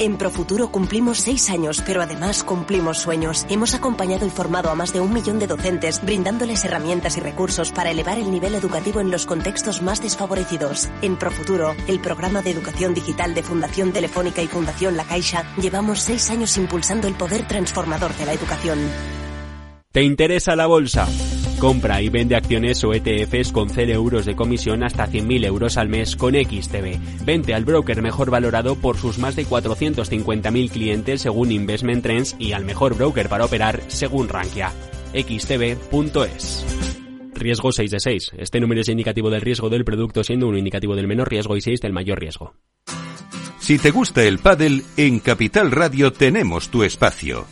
En Profuturo cumplimos seis años, pero además cumplimos sueños. Hemos acompañado y formado a más de un millón de docentes, brindándoles herramientas y recursos para elevar el nivel educativo en los contextos más desfavorecidos. En Profuturo, el programa de educación digital de Fundación Telefónica y Fundación La Caixa, llevamos seis años impulsando el poder transformador de la educación. ¿Te interesa la bolsa? Compra y vende acciones o ETFs con 0 euros de comisión hasta 100.000 euros al mes con XTB. Vente al broker mejor valorado por sus más de 450.000 clientes según Investment Trends y al mejor broker para operar según Rankia. xtb.es. Riesgo 6 de 6. Este número es indicativo del riesgo del producto siendo un indicativo del menor riesgo y 6 del mayor riesgo. Si te gusta el pádel, en Capital Radio tenemos tu espacio.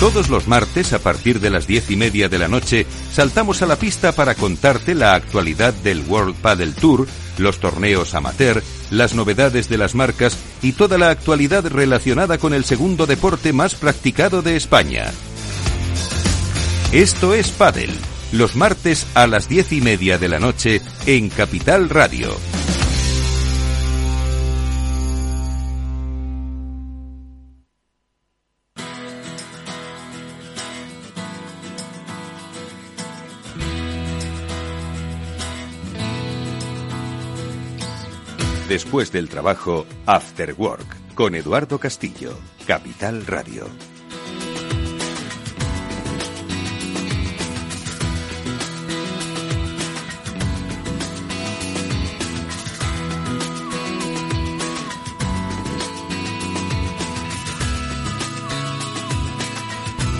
Todos los martes, a partir de las diez y media de la noche, saltamos a la pista para contarte la actualidad del World Padel Tour, los torneos amateur, las novedades de las marcas y toda la actualidad relacionada con el segundo deporte más practicado de España. Esto es Padel, los martes a las diez y media de la noche en Capital Radio. Después del trabajo, After Work, con Eduardo Castillo, Capital Radio.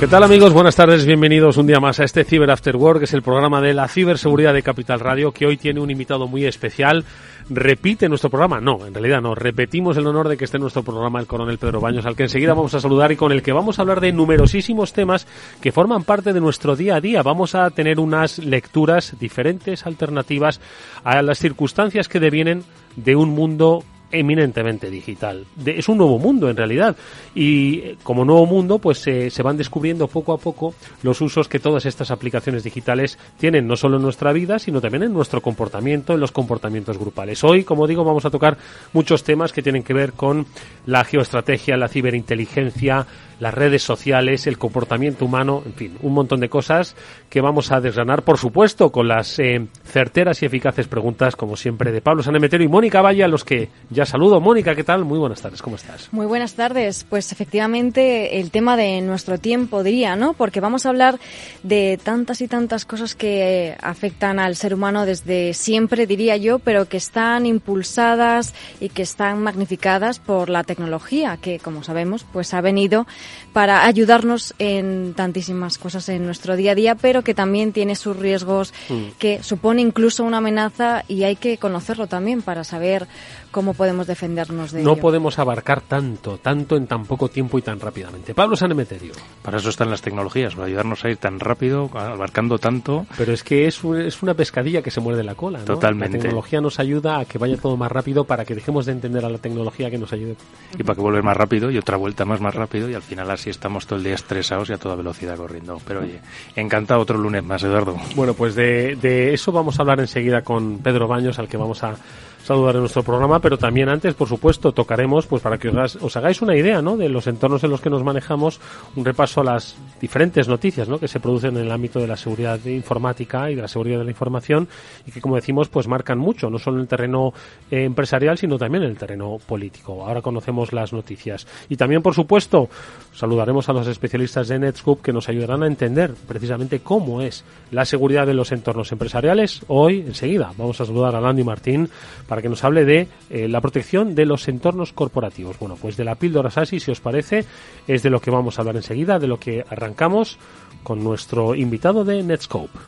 ¿Qué tal amigos? Buenas tardes, bienvenidos un día más a este Cyber After Work, que es el programa de la ciberseguridad de Capital Radio, que hoy tiene un invitado muy especial. Repite nuestro programa, no, en realidad no, repetimos el honor de que esté en nuestro programa el coronel Pedro Baños, al que enseguida vamos a saludar y con el que vamos a hablar de numerosísimos temas que forman parte de nuestro día a día. Vamos a tener unas lecturas diferentes, alternativas a las circunstancias que devienen de un mundo eminentemente digital. es un nuevo mundo en realidad y eh, como nuevo mundo pues se van descubriendo poco a poco los usos que todas estas aplicaciones digitales tienen no solo en nuestra vida sino también en nuestro comportamiento, en los comportamientos grupales. Hoy, como digo, vamos a tocar muchos temas que tienen que ver con la geoestrategia, la ciberinteligencia, las redes sociales, el comportamiento humano, en fin, un montón de cosas que vamos a desgranar, por supuesto, con las eh, certeras y eficaces preguntas, como siempre, de Pablo Sanemeterio y Mónica Valle, a los que ya saludo. Mónica, ¿qué tal? Muy buenas tardes, ¿cómo estás? Muy buenas tardes. Pues efectivamente, el tema de nuestro tiempo, diría, ¿no? Porque vamos a hablar de tantas y tantas cosas que afectan al ser humano desde siempre, diría yo, pero que están impulsadas y que están magnificadas por la tecnología, que, como sabemos, pues ha venido para ayudarnos en tantísimas cosas en nuestro día a día, pero que también tiene sus riesgos, mm. que supone incluso una amenaza y hay que conocerlo también para saber cómo podemos defendernos de no podemos abarcar tanto, tanto en tan poco tiempo y tan rápidamente. Pablo Sanemeterio. Para eso están las tecnologías, para ayudarnos a ir tan rápido, abarcando tanto. Pero es que es, es una pescadilla que se muerde la cola, ¿no? Totalmente. La tecnología nos ayuda a que vaya todo más rápido para que dejemos de entender a la tecnología que nos ayude. Y para que vuelva más rápido y otra vuelta más más rápido y al final así estamos todo el día estresados y a toda velocidad corriendo. Pero oye, encantado otro lunes más, Eduardo. Bueno, pues de, de eso vamos a hablar enseguida con Pedro Baños, al que vamos a saludar en nuestro programa, pero también antes, por supuesto, tocaremos, pues para que os, hagáis una idea, ¿no? De los entornos en los que nos manejamos, un repaso a las diferentes noticias, ¿no? Que se producen en el ámbito de la seguridad informática y de la seguridad de la información y que, como decimos, pues marcan mucho, no solo en el terreno eh, empresarial, sino también en el terreno político. Ahora conocemos las noticias. Y también, por supuesto, saludaremos a los especialistas de Netscope que nos ayudarán a entender precisamente cómo es la seguridad de los entornos empresariales. Hoy, enseguida, vamos a saludar a Landy Martín para que nos hable de eh, la protección de los entornos corporativos. Bueno, pues de la píldora SASI, si os parece, es de lo que vamos a hablar enseguida, de lo que arrancamos con nuestro invitado de Netscope.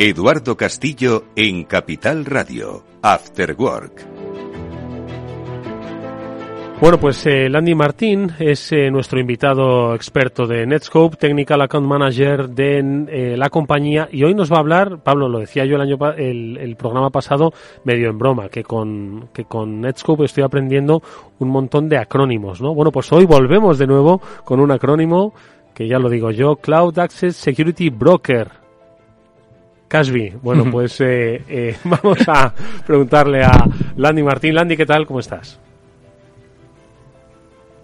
Eduardo Castillo en Capital Radio, After Work. Bueno, pues eh, Landy Martín es eh, nuestro invitado experto de Netscope, Technical Account Manager de eh, la compañía, y hoy nos va a hablar, Pablo, lo decía yo el año el, el, programa pasado, medio en broma, que con, que con Netscope estoy aprendiendo un montón de acrónimos, ¿no? Bueno, pues hoy volvemos de nuevo con un acrónimo que ya lo digo yo, Cloud Access Security Broker. Casby. Bueno, pues eh, eh, vamos a preguntarle a Landy Martín. Landy, ¿qué tal? ¿Cómo estás?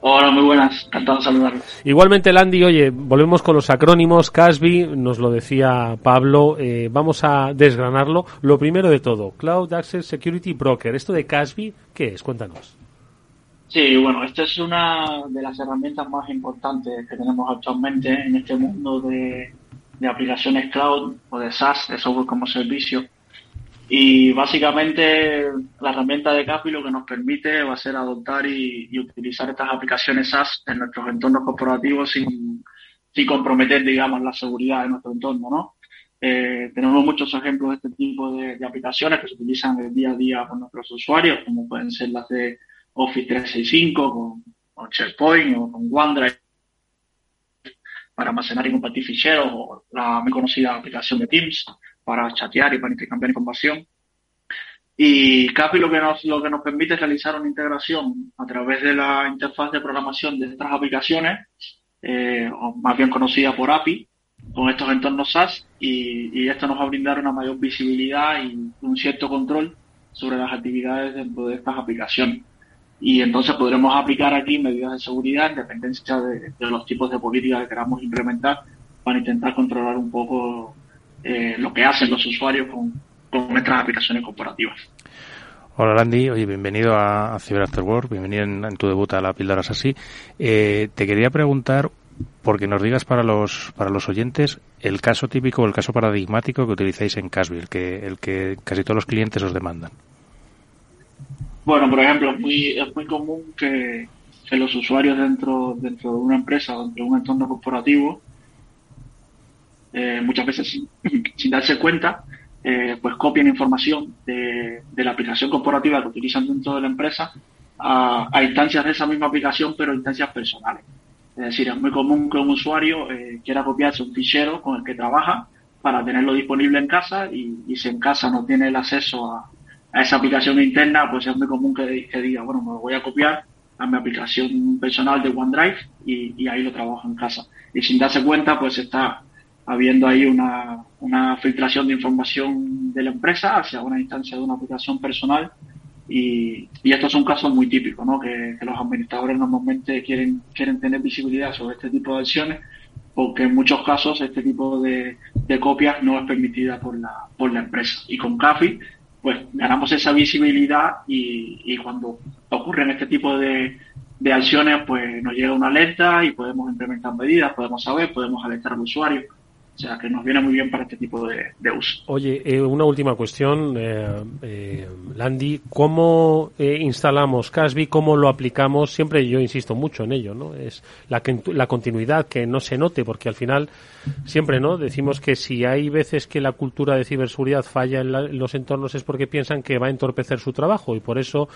Hola, muy buenas. Encantado de saludarlos. Igualmente, Landy, oye, volvemos con los acrónimos. Casby, nos lo decía Pablo. Eh, vamos a desgranarlo. Lo primero de todo, Cloud Access Security Broker. ¿Esto de Casby qué es? Cuéntanos. Sí, bueno, esta es una de las herramientas más importantes que tenemos actualmente en este mundo de, de aplicaciones cloud o de SaaS, de software como servicio. Y básicamente la herramienta de Capi lo que nos permite va a ser adoptar y, utilizar estas aplicaciones SaaS en nuestros entornos corporativos sin, sin comprometer, digamos, la seguridad de nuestro entorno, ¿no? Eh, tenemos muchos ejemplos de este tipo de, aplicaciones que se utilizan el día a día por nuestros usuarios, como pueden ser las de Office 365 con, con SharePoint o con OneDrive para almacenar y compartir ficheros o la muy conocida aplicación de Teams para chatear y para intercambiar información. Y CAPI lo que nos, lo que nos permite es realizar una integración a través de la interfaz de programación de estas aplicaciones, eh, o más bien conocida por API, con estos entornos SaaS y, y, esto nos va a brindar una mayor visibilidad y un cierto control sobre las actividades dentro de estas aplicaciones y entonces podremos aplicar aquí medidas de seguridad en dependencia de, los tipos de políticas que queramos implementar para intentar controlar un poco eh, lo que hacen los usuarios con, con nuestras aplicaciones corporativas. Hola Randy, oye, bienvenido a, Cyber After Work, bienvenido en, tu debut a la Píldoras así. Eh, te quería preguntar, porque nos digas para los para los oyentes el caso típico, el caso paradigmático que utilizáis en Casby, el que, el que casi todos los clientes os demandan. Bueno, por ejemplo, es muy, es muy común que, los usuarios dentro, dentro de una empresa, dentro de un entorno corporativo, eh, muchas veces sin, darse cuenta, eh, pues copien información de, la aplicación corporativa que utilizan dentro de la empresa a, instancias de esa misma aplicación, pero instancias personales. Es decir, es muy común que un usuario eh, quiera copiarse un fichero con el que trabaja para tenerlo disponible en casa y, si en casa no tiene el acceso a, a esa aplicación interna, pues es muy común que, diga, bueno, me voy a copiar a mi aplicación personal de OneDrive y, ahí lo trabajo en casa. Y sin darse cuenta, pues está habiendo ahí una, una filtración de información de la empresa hacia una instancia de una aplicación personal y, y estos son casos muy típicos, ¿no? Que, los administradores normalmente quieren, quieren tener visibilidad sobre este tipo de acciones porque en muchos casos este tipo de, de copias no es permitida por la, por la empresa. Y con CAFI pues ganamos esa visibilidad y, y cuando ocurren este tipo de, de, acciones, pues nos llega una alerta y podemos implementar medidas, podemos saber, podemos alertar al usuario. O sea, que nos viene muy bien para este tipo de, uso. Oye, eh, una última cuestión, eh, eh, Landy. ¿Cómo instalamos Casby? ¿Cómo lo aplicamos? Siempre yo insisto mucho en ello, ¿no? Es la, la continuidad, que no se note, porque al final siempre, ¿no? Decimos que si hay veces que la cultura de ciberseguridad falla en los entornos es porque piensan que va a entorpecer su trabajo y por eso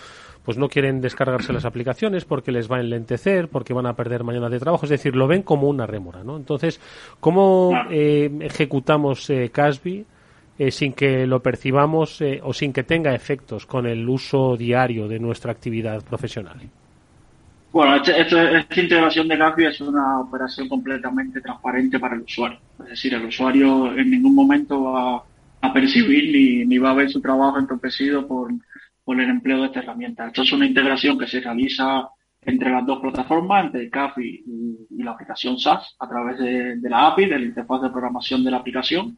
pues no quieren descargarse las aplicaciones porque les va a enlentecer, porque van a perder mañana de trabajo, es decir, lo ven como una rémora, ¿no? Entonces, ¿cómo eh, ejecutamos eh, Casby eh, sin que lo percibamos eh, o sin que tenga efectos con el uso diario de nuestra actividad profesional? Bueno, este, esta integración de Casby es una operación completamente transparente para el usuario. Es decir, el usuario en ningún momento va a percibir ni, ni va a ver su trabajo entorpecido por con el empleo de esta herramienta. Esto es una integración que se realiza entre las dos plataformas, entre CAF y, la aplicación SaaS, a través de, la API, de la interfaz de programación de la aplicación,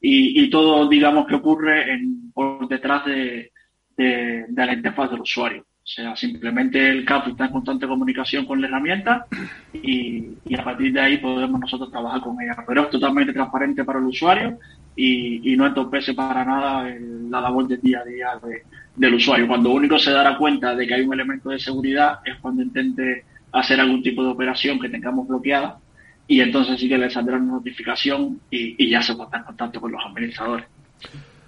y, todo, digamos, que ocurre en, por detrás de, la interfaz del usuario. O sea, simplemente el CAF está en constante comunicación con la herramienta y, a partir de ahí podemos nosotros trabajar con ella. Pero es totalmente transparente para el usuario y, no entorpece para nada la labor del día a día de, del usuario. Cuando único se dará cuenta de que hay un elemento de seguridad es cuando intente hacer algún tipo de operación que tengamos bloqueada y entonces sí que le saldrá una notificación y, ya se pondrá en contacto con los administradores.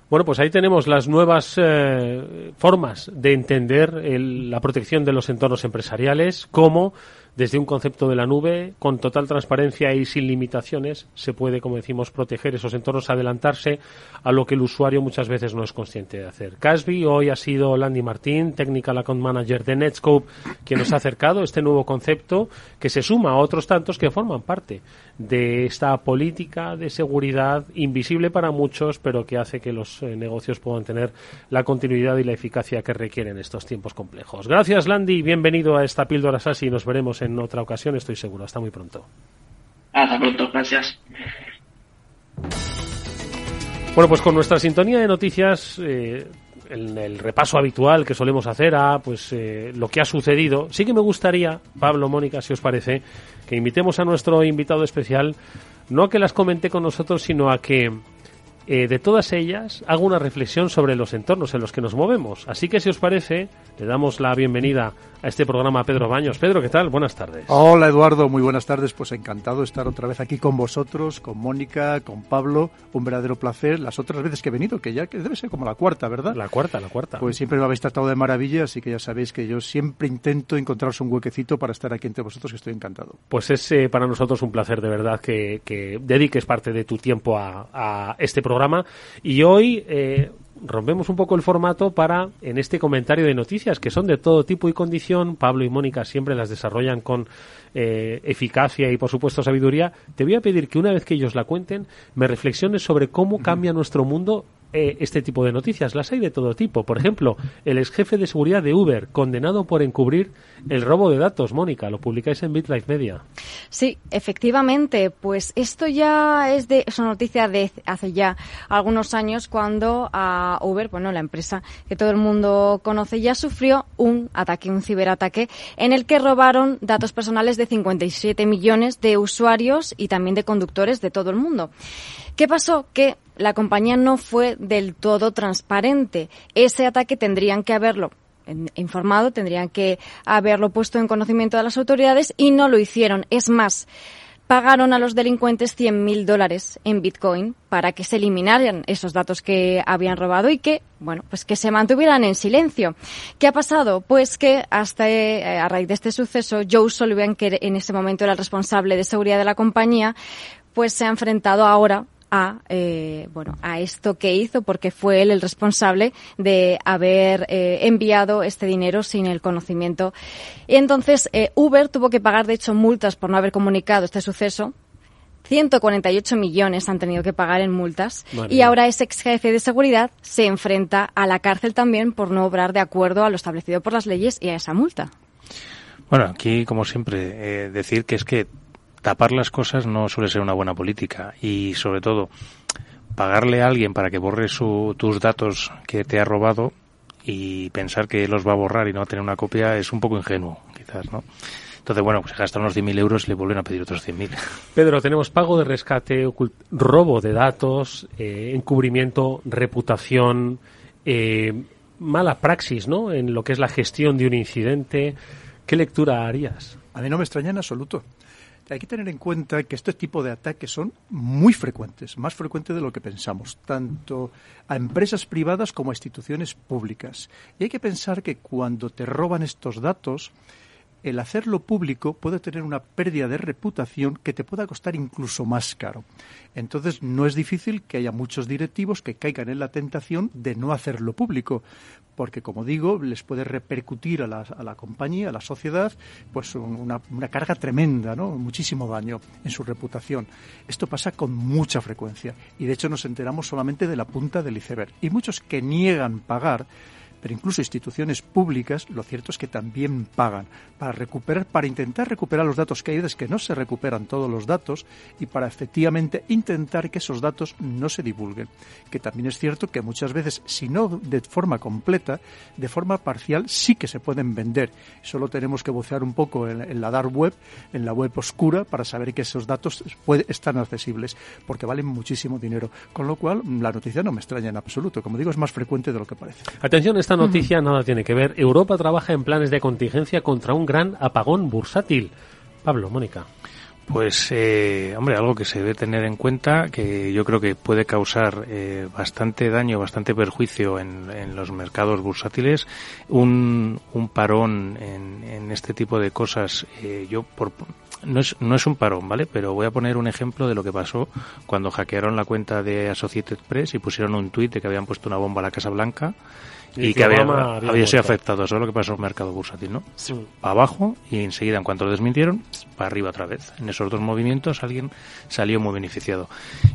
Bueno, pues ahí tenemos las nuevas eh, formas de entender la protección de los entornos empresariales, como desde un concepto de la nube, con total transparencia y sin limitaciones, se puede, como decimos, proteger esos entornos, adelantarse a lo que el usuario muchas veces no es consciente de hacer. Casby hoy ha sido Landy Martín, Technical Account Manager de Netscope, quien nos ha acercado este nuevo concepto que se suma a otros tantos que forman parte de esta política de seguridad invisible para muchos, pero que hace que los eh, negocios puedan tener la continuidad y la eficacia que requieren estos tiempos complejos. Gracias, Landy. Bienvenido a esta píldora SASI. Nos veremos en otra ocasión, estoy seguro. Hasta muy pronto. Hasta pronto. Gracias. Bueno, pues con nuestra sintonía de noticias, eh, en el repaso habitual que solemos hacer a pues eh, lo que ha sucedido, sí que me gustaría, Pablo, Mónica, si os parece, que invitemos a nuestro invitado especial, no a que las comente con nosotros, sino a que eh, de todas ellas hago una reflexión sobre los entornos en los que nos movemos. Así que si os parece, le damos la bienvenida a este programa a Pedro Baños. Pedro, ¿qué tal? Buenas tardes. Hola Eduardo, muy buenas tardes. Pues encantado de estar otra vez aquí con vosotros, con Mónica, con Pablo. Un verdadero placer. Las otras veces que he venido, que ya que debe ser como la cuarta, ¿verdad? La cuarta, la cuarta. Pues siempre me habéis tratado de maravilla, así que ya sabéis que yo siempre intento encontraros un huequecito para estar aquí entre vosotros, que estoy encantado. Pues es eh, para nosotros un placer de verdad que, que dediques parte de tu tiempo a, a este programa. Y hoy eh, rompemos un poco el formato para, en este comentario de noticias, que son de todo tipo y condición, Pablo y Mónica siempre las desarrollan con eh, eficacia y, por supuesto, sabiduría, te voy a pedir que una vez que ellos la cuenten, me reflexiones sobre cómo cambia nuestro mundo eh, este tipo de noticias. Las hay de todo tipo. Por ejemplo, el ex jefe de seguridad de Uber, condenado por encubrir el robo de datos. Mónica, lo publicáis en BitLife Media. Sí, efectivamente. Pues esto ya es de es una noticia de hace ya algunos años cuando a Uber, bueno, la empresa que todo el mundo conoce, ya sufrió un ataque, un ciberataque, en el que robaron datos personales de 57 millones de usuarios y también de conductores de todo el mundo. ¿Qué pasó? Que la compañía no fue del todo transparente. Ese ataque tendrían que haberlo informado, tendrían que haberlo puesto en conocimiento de las autoridades y no lo hicieron. Es más, pagaron a los delincuentes 100.000 dólares en Bitcoin para que se eliminaran esos datos que habían robado y que, bueno, pues que se mantuvieran en silencio. ¿Qué ha pasado? Pues que hasta eh, a raíz de este suceso, Joe Sullivan, que en ese momento era el responsable de seguridad de la compañía, pues se ha enfrentado ahora a eh, bueno a esto que hizo porque fue él el responsable de haber eh, enviado este dinero sin el conocimiento. Y entonces eh, Uber tuvo que pagar de hecho multas por no haber comunicado este suceso. 148 millones han tenido que pagar en multas. Y ahora ese ex jefe de seguridad se enfrenta a la cárcel también por no obrar de acuerdo a lo establecido por las leyes y a esa multa. Bueno, aquí, como siempre, decir que es que tapar las cosas no suele ser una buena política y sobre todo pagarle a alguien para que borre su, tus datos que te ha robado y pensar que los va a borrar y no va a tener una copia es un poco ingenuo, quizás, ¿no? Entonces, bueno, pues se gastan unos 10.000 euros y le vuelven a pedir otros 100.000. Pedro, tenemos pago de rescate, robo de datos, eh, encubrimiento, reputación, eh, mala praxis, ¿no? En lo que es la gestión de un incidente. ¿Qué lectura harías? A mí no me extraña en absoluto hay que tener en cuenta que este tipo de ataques son muy frecuentes, más frecuentes de lo que pensamos, tanto a empresas privadas como a instituciones públicas. Y hay que pensar que cuando te roban estos datos, el hacerlo público puede tener una pérdida de reputación que te pueda costar incluso más caro. Entonces, no es difícil que haya muchos directivos que caigan en la tentación de no hacerlo público, porque, como digo, les puede repercutir a la, compañía, a la sociedad, pues una, una, carga tremenda, ¿no? muchísimo daño en su reputación. Esto pasa con mucha frecuencia y, de hecho, nos enteramos solamente de la punta del iceberg. Y muchos que niegan pagar pero incluso instituciones públicas, lo cierto es que también pagan para recuperar, para intentar recuperar los datos que hay veces que no se recuperan todos los datos y para efectivamente intentar que esos datos no se divulguen. Que también es cierto que muchas veces, si no de forma completa, de forma parcial sí que se pueden vender. Solo tenemos que bucear un poco en, la dark web, en la web oscura, para saber que esos datos están accesibles, porque valen muchísimo dinero. Con lo cual, la noticia no me extraña en absoluto. Como digo, es más frecuente de lo que parece. Atención, noticia nada tiene que ver. Europa trabaja en planes de contingencia contra un gran apagón bursátil. Pablo, Mónica. Pues, eh, hombre, algo que se debe tener en cuenta, que yo creo que puede causar eh, bastante daño, bastante perjuicio en, en los mercados bursátiles, un, un parón en, en, este tipo de cosas. Eh, yo, por, no es, no es un parón, ¿vale? Pero voy a poner un ejemplo de lo que pasó cuando hackearon la cuenta de Associated Press y pusieron un tuit de que habían puesto una bomba a la Casa Blanca y, que había, había, sido afectado. Eso es lo que pasó en el mercado bursátil, ¿no? Sí. Para abajo y enseguida, en cuanto lo desmintieron, para arriba otra vez. En esos dos movimientos alguien salió muy beneficiado.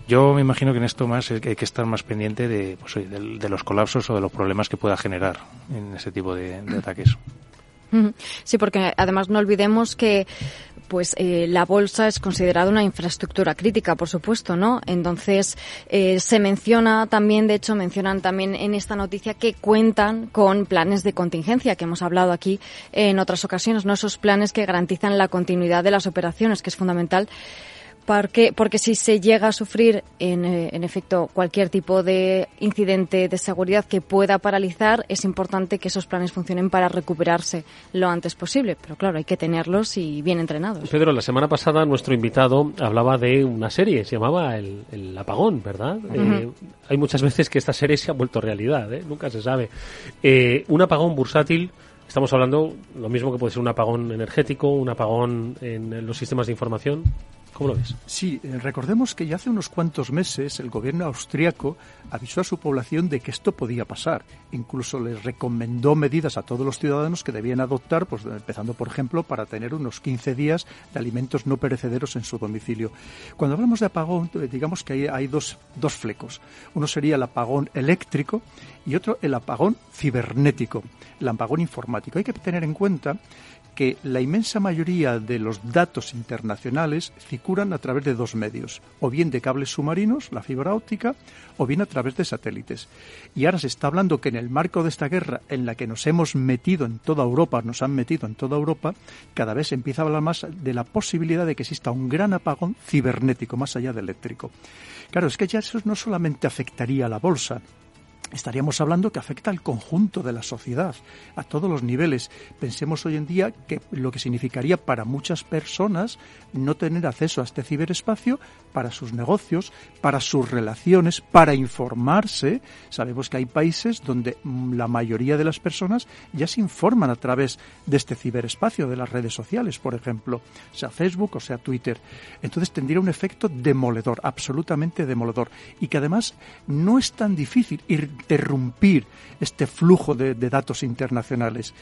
Yo me imagino que en esto más hay que estar más pendiente de, pues, de, de los colapsos o de los problemas que pueda generar en ese tipo de, de ataques. Sí, porque además no olvidemos que pues eh, la bolsa es considerada una infraestructura crítica, por supuesto, ¿no? Entonces eh, se menciona también, de hecho, mencionan también en esta noticia que cuentan con planes de contingencia que hemos hablado aquí en otras ocasiones, no esos planes que garantizan la continuidad de las operaciones, que es fundamental porque, porque si se llega a sufrir, en, eh, en, efecto, cualquier tipo de incidente de seguridad que pueda paralizar, es importante que esos planes funcionen para recuperarse lo antes posible. Pero claro, hay que tenerlos y bien entrenados. Pedro, la semana pasada nuestro invitado hablaba de una serie, se llamaba El, el Apagón, ¿verdad? Uh -huh. eh, hay muchas veces que esta serie se ha vuelto realidad, ¿eh? nunca se sabe. Eh, un apagón bursátil. Estamos hablando lo mismo que puede ser un apagón energético, un apagón en los sistemas de información. ¿Cómo lo ves? Sí, eh, recordemos que ya hace unos cuantos meses el gobierno austriaco avisó a su población de que esto podía pasar. Incluso les recomendó medidas a todos los ciudadanos que debían adoptar, pues empezando por ejemplo para tener unos 15 días de alimentos no perecederos en su domicilio. Cuando hablamos de apagón, digamos que hay, hay dos, dos flecos. Uno sería el apagón eléctrico y otro el apagón cibernético, el apagón informático. Hay que tener en cuenta que la inmensa mayoría de los datos internacionales circulan a través de dos medios, o bien de cables submarinos, la fibra óptica, o bien a través de satélites. Y ahora se está hablando que en el marco de esta guerra en la que nos hemos metido en toda Europa, nos han metido en toda Europa, cada vez se empieza a hablar más de la posibilidad de que exista un gran apagón cibernético más allá del eléctrico. Claro, es que ya eso no solamente afectaría a la bolsa, estaríamos hablando que afecta al conjunto de la sociedad, a todos los niveles. Pensemos hoy en día que lo que significaría para muchas personas no tener acceso a este ciberespacio para sus negocios, para sus relaciones, para informarse. Sabemos que hay países donde la mayoría de las personas ya se informan a través de este ciberespacio, de las redes sociales, por ejemplo, sea Facebook o sea Twitter. Entonces tendría un efecto demoledor, absolutamente demoledor, y que además no es tan difícil interrumpir este flujo de, de datos internacionales.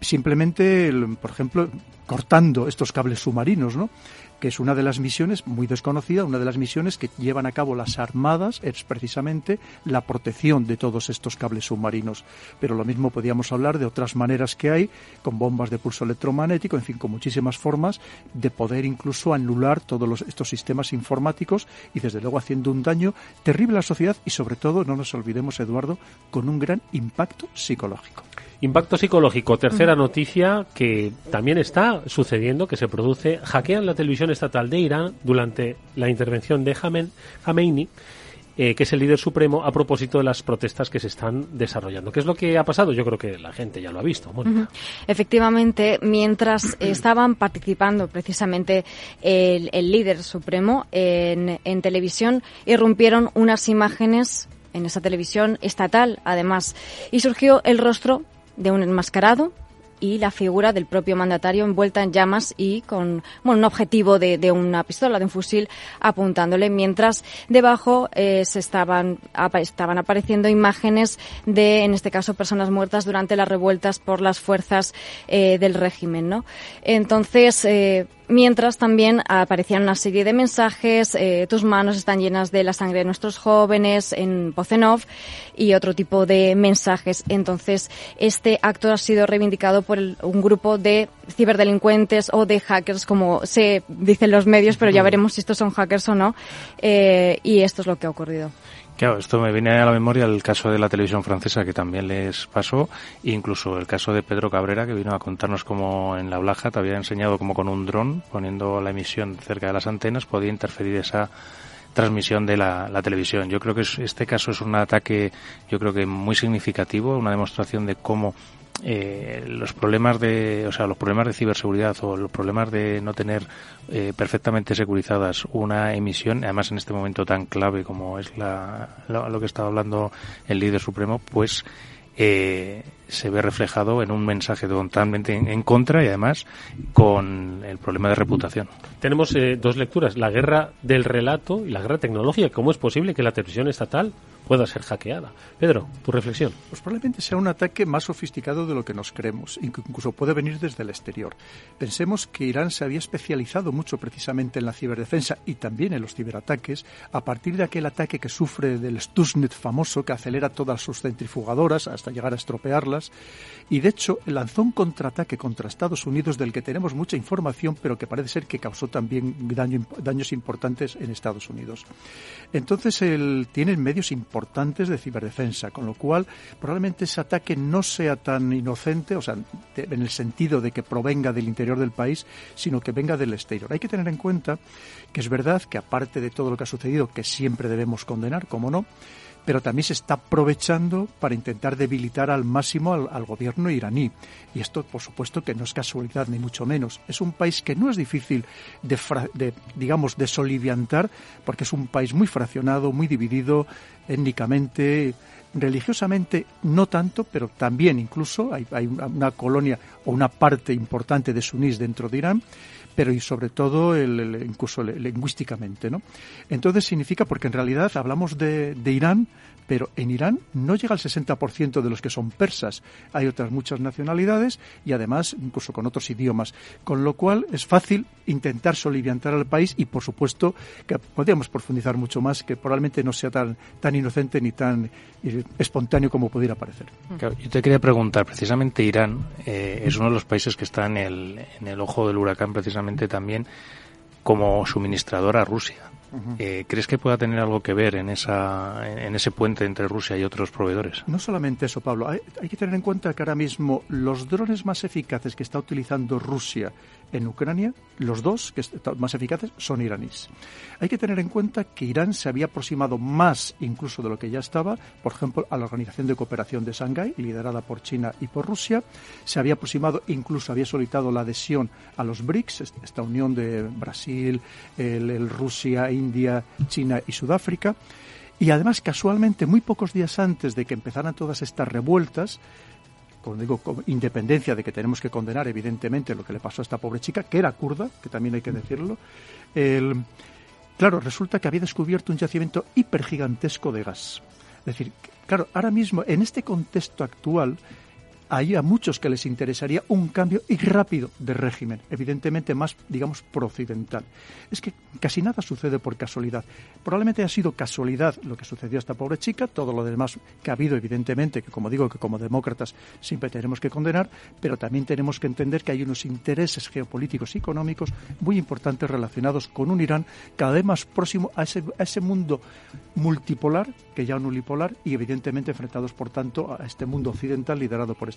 Simplemente, por ejemplo, cortando estos cables submarinos, ¿no? Que es una de las misiones muy desconocida, una de las misiones que llevan a cabo las armadas es precisamente la protección de todos estos cables submarinos. Pero lo mismo podríamos hablar de otras maneras que hay, con bombas de pulso electromagnético, en fin, con muchísimas formas de poder incluso anular todos estos sistemas informáticos y desde luego haciendo un daño terrible a la sociedad y sobre todo, no nos olvidemos, Eduardo, con un gran impacto psicológico. Impacto psicológico. Tercera noticia que también está sucediendo, que se produce. Hackean la televisión estatal de Irán durante la intervención de Khamenei, eh, que es el líder supremo, a propósito de las protestas que se están desarrollando. ¿Qué es lo que ha pasado? Yo creo que la gente ya lo ha visto. -huh. Efectivamente, mientras estaban participando precisamente el, el líder supremo en, en televisión, irrumpieron unas imágenes en esa televisión estatal, además, y surgió el rostro de un enmascarado y la figura del propio mandatario envuelta en llamas y con bueno, un objetivo de, de una pistola, de un fusil, apuntándole, mientras debajo eh, se estaban, estaban apareciendo imágenes de, en este caso, personas muertas durante las revueltas por las fuerzas eh, del régimen. ¿no? Entonces, eh, mientras también aparecían una serie de mensajes, eh, tus manos están llenas de la sangre de nuestros jóvenes, en voz en off, y otro tipo de mensajes. Entonces, este acto ha sido reivindicado por el, un grupo de ciberdelincuentes o de hackers, como se dicen los medios, pero ya veremos si estos son hackers o no, eh, y esto es lo que ha ocurrido. Claro, esto me viene a la memoria el caso de la televisión francesa que también les pasó, incluso el caso de Pedro Cabrera que vino a contarnos cómo en la Blaja te había enseñado cómo con un dron, poniendo la emisión cerca de las antenas, podía interferir esa transmisión de la, televisión. Yo creo que es, este caso es un ataque, yo creo que muy significativo, una demostración de cómo eh, los problemas de, o sea, los problemas de ciberseguridad o los problemas de no tener eh, perfectamente securizadas una emisión, además en este momento tan clave como es la, lo, que estaba hablando el líder supremo, pues eh, se ve reflejado en un mensaje totalmente en, contra y además con el problema de reputación. Tenemos dos lecturas, la guerra del relato y la guerra tecnológica. ¿Cómo es posible que la televisión estatal pueda ser hackeada. Pedro, tu reflexión. Pues probablemente sea un ataque más sofisticado de lo que nos creemos, incluso puede venir desde el exterior. Pensemos que Irán se había especializado mucho precisamente en la ciberdefensa y también en los ciberataques a partir de aquel ataque que sufre del Stuxnet famoso que acelera todas sus centrifugadoras hasta llegar a estropearlas y de hecho lanzó un contraataque contra Estados Unidos del que tenemos mucha información pero que parece ser que causó también daños importantes en Estados Unidos. Entonces él tiene medios importantes importantes de ciberdefensa, con lo cual probablemente ese ataque no sea tan inocente, o sea, en el sentido de que provenga del interior del país, sino que venga del exterior. Hay que tener en cuenta que es verdad que aparte de todo lo que ha sucedido, que siempre debemos condenar, como no, pero también se está aprovechando para intentar debilitar al máximo al, gobierno iraní. Y esto, por supuesto, que no es casualidad, ni mucho menos. Es un país que no es difícil de, digamos, de soliviantar, porque es un país muy fraccionado, muy dividido étnicamente, religiosamente no tanto, pero también incluso hay, hay, una colonia o una parte importante de sunís dentro de Irán pero y sobre todo el, incluso lingüísticamente, ¿no? Entonces significa, porque en realidad hablamos de, de Irán, pero en Irán no llega al 60% de los que son persas. Hay otras muchas nacionalidades y además incluso con otros idiomas. Con lo cual es fácil intentar soliviantar al país y por supuesto que podríamos profundizar mucho más, que probablemente no sea tan, tan inocente ni tan eh, espontáneo como pudiera parecer. yo te quería preguntar, precisamente Irán eh, es uno de los países que está en el, en el ojo del huracán precisamente también como suministrador a Rusia. Eh, ¿Crees que pueda tener algo que ver en, esa, en ese puente entre Rusia y otros proveedores? No solamente eso, Pablo. Hay, hay, que tener en cuenta que ahora mismo los drones más eficaces que está utilizando Rusia en Ucrania, los dos que más eficaces son iraníes. Hay que tener en cuenta que Irán se había aproximado más incluso de lo que ya estaba, por ejemplo, a la Organización de Cooperación de Shanghái, liderada por China y por Rusia. Se había aproximado, incluso había solicitado la adhesión a los BRICS, esta unión de Brasil, el, Rusia, India, China y Sudáfrica. Y además, casualmente, muy pocos días antes de que empezaran todas estas revueltas, digo, con independencia de que tenemos que condenar evidentemente lo que le pasó a esta pobre chica, que era kurda, que también hay que decirlo, claro, resulta que había descubierto un yacimiento hipergigantesco de gas. Es decir, claro, ahora mismo, en este contexto actual, hay a muchos que les interesaría un cambio y rápido de régimen, evidentemente más, digamos, procedimental. Es que casi nada sucede por casualidad. Probablemente ha sido casualidad lo que sucedió a esta pobre chica, todo lo demás que ha habido, evidentemente, que como digo, que como demócratas siempre tenemos que condenar, pero también tenemos que entender que hay unos intereses geopolíticos y económicos muy importantes relacionados con un Irán cada vez más próximo a ese, mundo multipolar que ya un unipolar y evidentemente enfrentados, por tanto, a este mundo occidental liderado por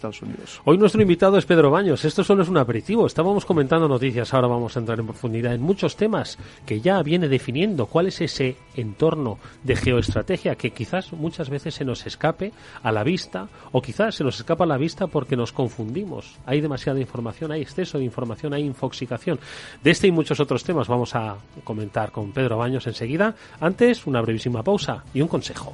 Hoy nuestro invitado es Pedro Baños. Esto solo es un aperitivo. Estábamos comentando noticias, ahora vamos a entrar en profundidad en muchos temas que ya viene definiendo cuál es ese entorno de geoestrategia que quizás muchas veces se nos escape a la vista o quizás se nos escapa a la vista porque nos confundimos. Hay demasiada información, hay exceso de información, hay infoxicación. De este y muchos otros temas vamos a comentar con Pedro Baños enseguida. Antes, una brevísima pausa y un consejo.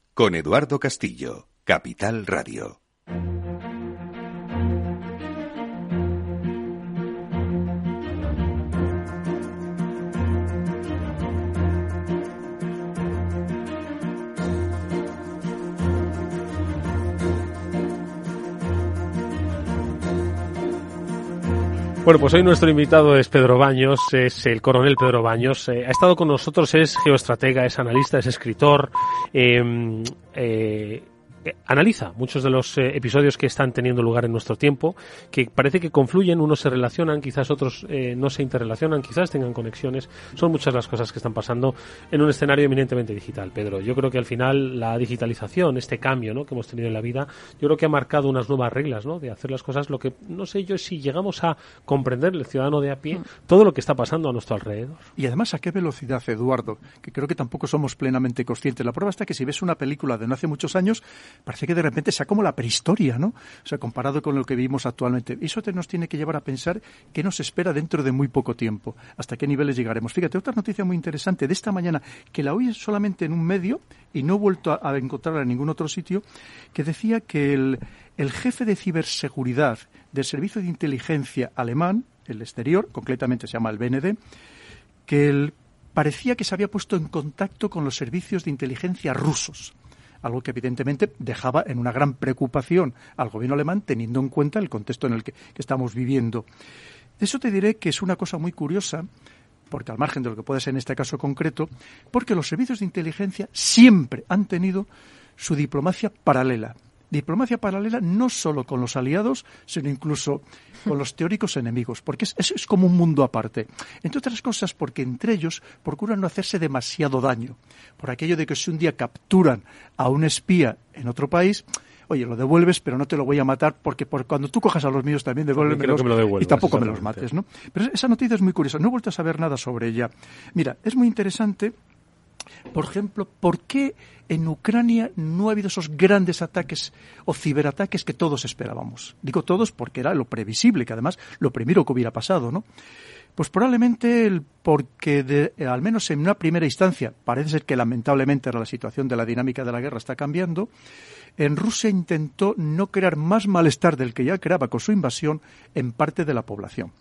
con Eduardo Castillo, Capital Radio. Bueno, pues hoy nuestro invitado es Pedro Baños, es el coronel Pedro Baños. Eh, ha estado con nosotros, es geoestratega, es analista, es escritor. Eh, eh, eh, analiza muchos de los eh, episodios que están teniendo lugar en nuestro tiempo, que parece que confluyen, unos se relacionan, quizás otros eh, no se interrelacionan, quizás tengan conexiones. Son muchas las cosas que están pasando en un escenario eminentemente digital, Pedro. Yo creo que al final la digitalización, este cambio ¿no? que hemos tenido en la vida, yo creo que ha marcado unas nuevas reglas ¿no? de hacer las cosas, lo que no sé yo si llegamos a comprender el ciudadano de a pie mm. todo lo que está pasando a nuestro alrededor. Y además a qué velocidad, Eduardo, que creo que tampoco somos plenamente conscientes. La prueba está que si ves una película de no hace muchos años, parece que de repente sea como la prehistoria, ¿no? O sea, comparado con lo que vivimos actualmente. Eso te nos tiene que llevar a pensar qué nos espera dentro de muy poco tiempo, hasta qué niveles llegaremos. Fíjate, otra noticia muy interesante de esta mañana, que la oí solamente en un medio y no he vuelto a, encontrarla en ningún otro sitio, que decía que el, el jefe de ciberseguridad del servicio de inteligencia alemán, el exterior, concretamente se llama el BND, que él parecía que se había puesto en contacto con los servicios de inteligencia rusos algo que evidentemente dejaba en una gran preocupación al gobierno alemán teniendo en cuenta el contexto en el que, estamos viviendo. Eso te diré que es una cosa muy curiosa porque al margen de lo que puede ser en este caso concreto, porque los servicios de inteligencia siempre han tenido su diplomacia paralela diplomacia paralela no solo con los aliados, sino incluso con los teóricos enemigos, porque es, es, como un mundo aparte. Entre otras cosas, porque entre ellos procuran no hacerse demasiado daño. Por aquello de que si un día capturan a un espía en otro país, oye, lo devuelves, pero no te lo voy a matar porque por, cuando tú cojas a los míos también devuélvemelos y tampoco me los mates, ¿no? Pero esa noticia es muy curiosa. No he vuelto a saber nada sobre ella. Mira, es muy interesante por ejemplo, ¿por qué en Ucrania no ha habido esos grandes ataques o ciberataques que todos esperábamos? Digo todos porque era lo previsible, que además lo primero que hubiera pasado, ¿no? Pues probablemente porque al menos en una primera instancia, parece ser que lamentablemente la situación de la dinámica de la guerra está cambiando, en Rusia intentó no crear más malestar del que ya creaba con su invasión en parte de la población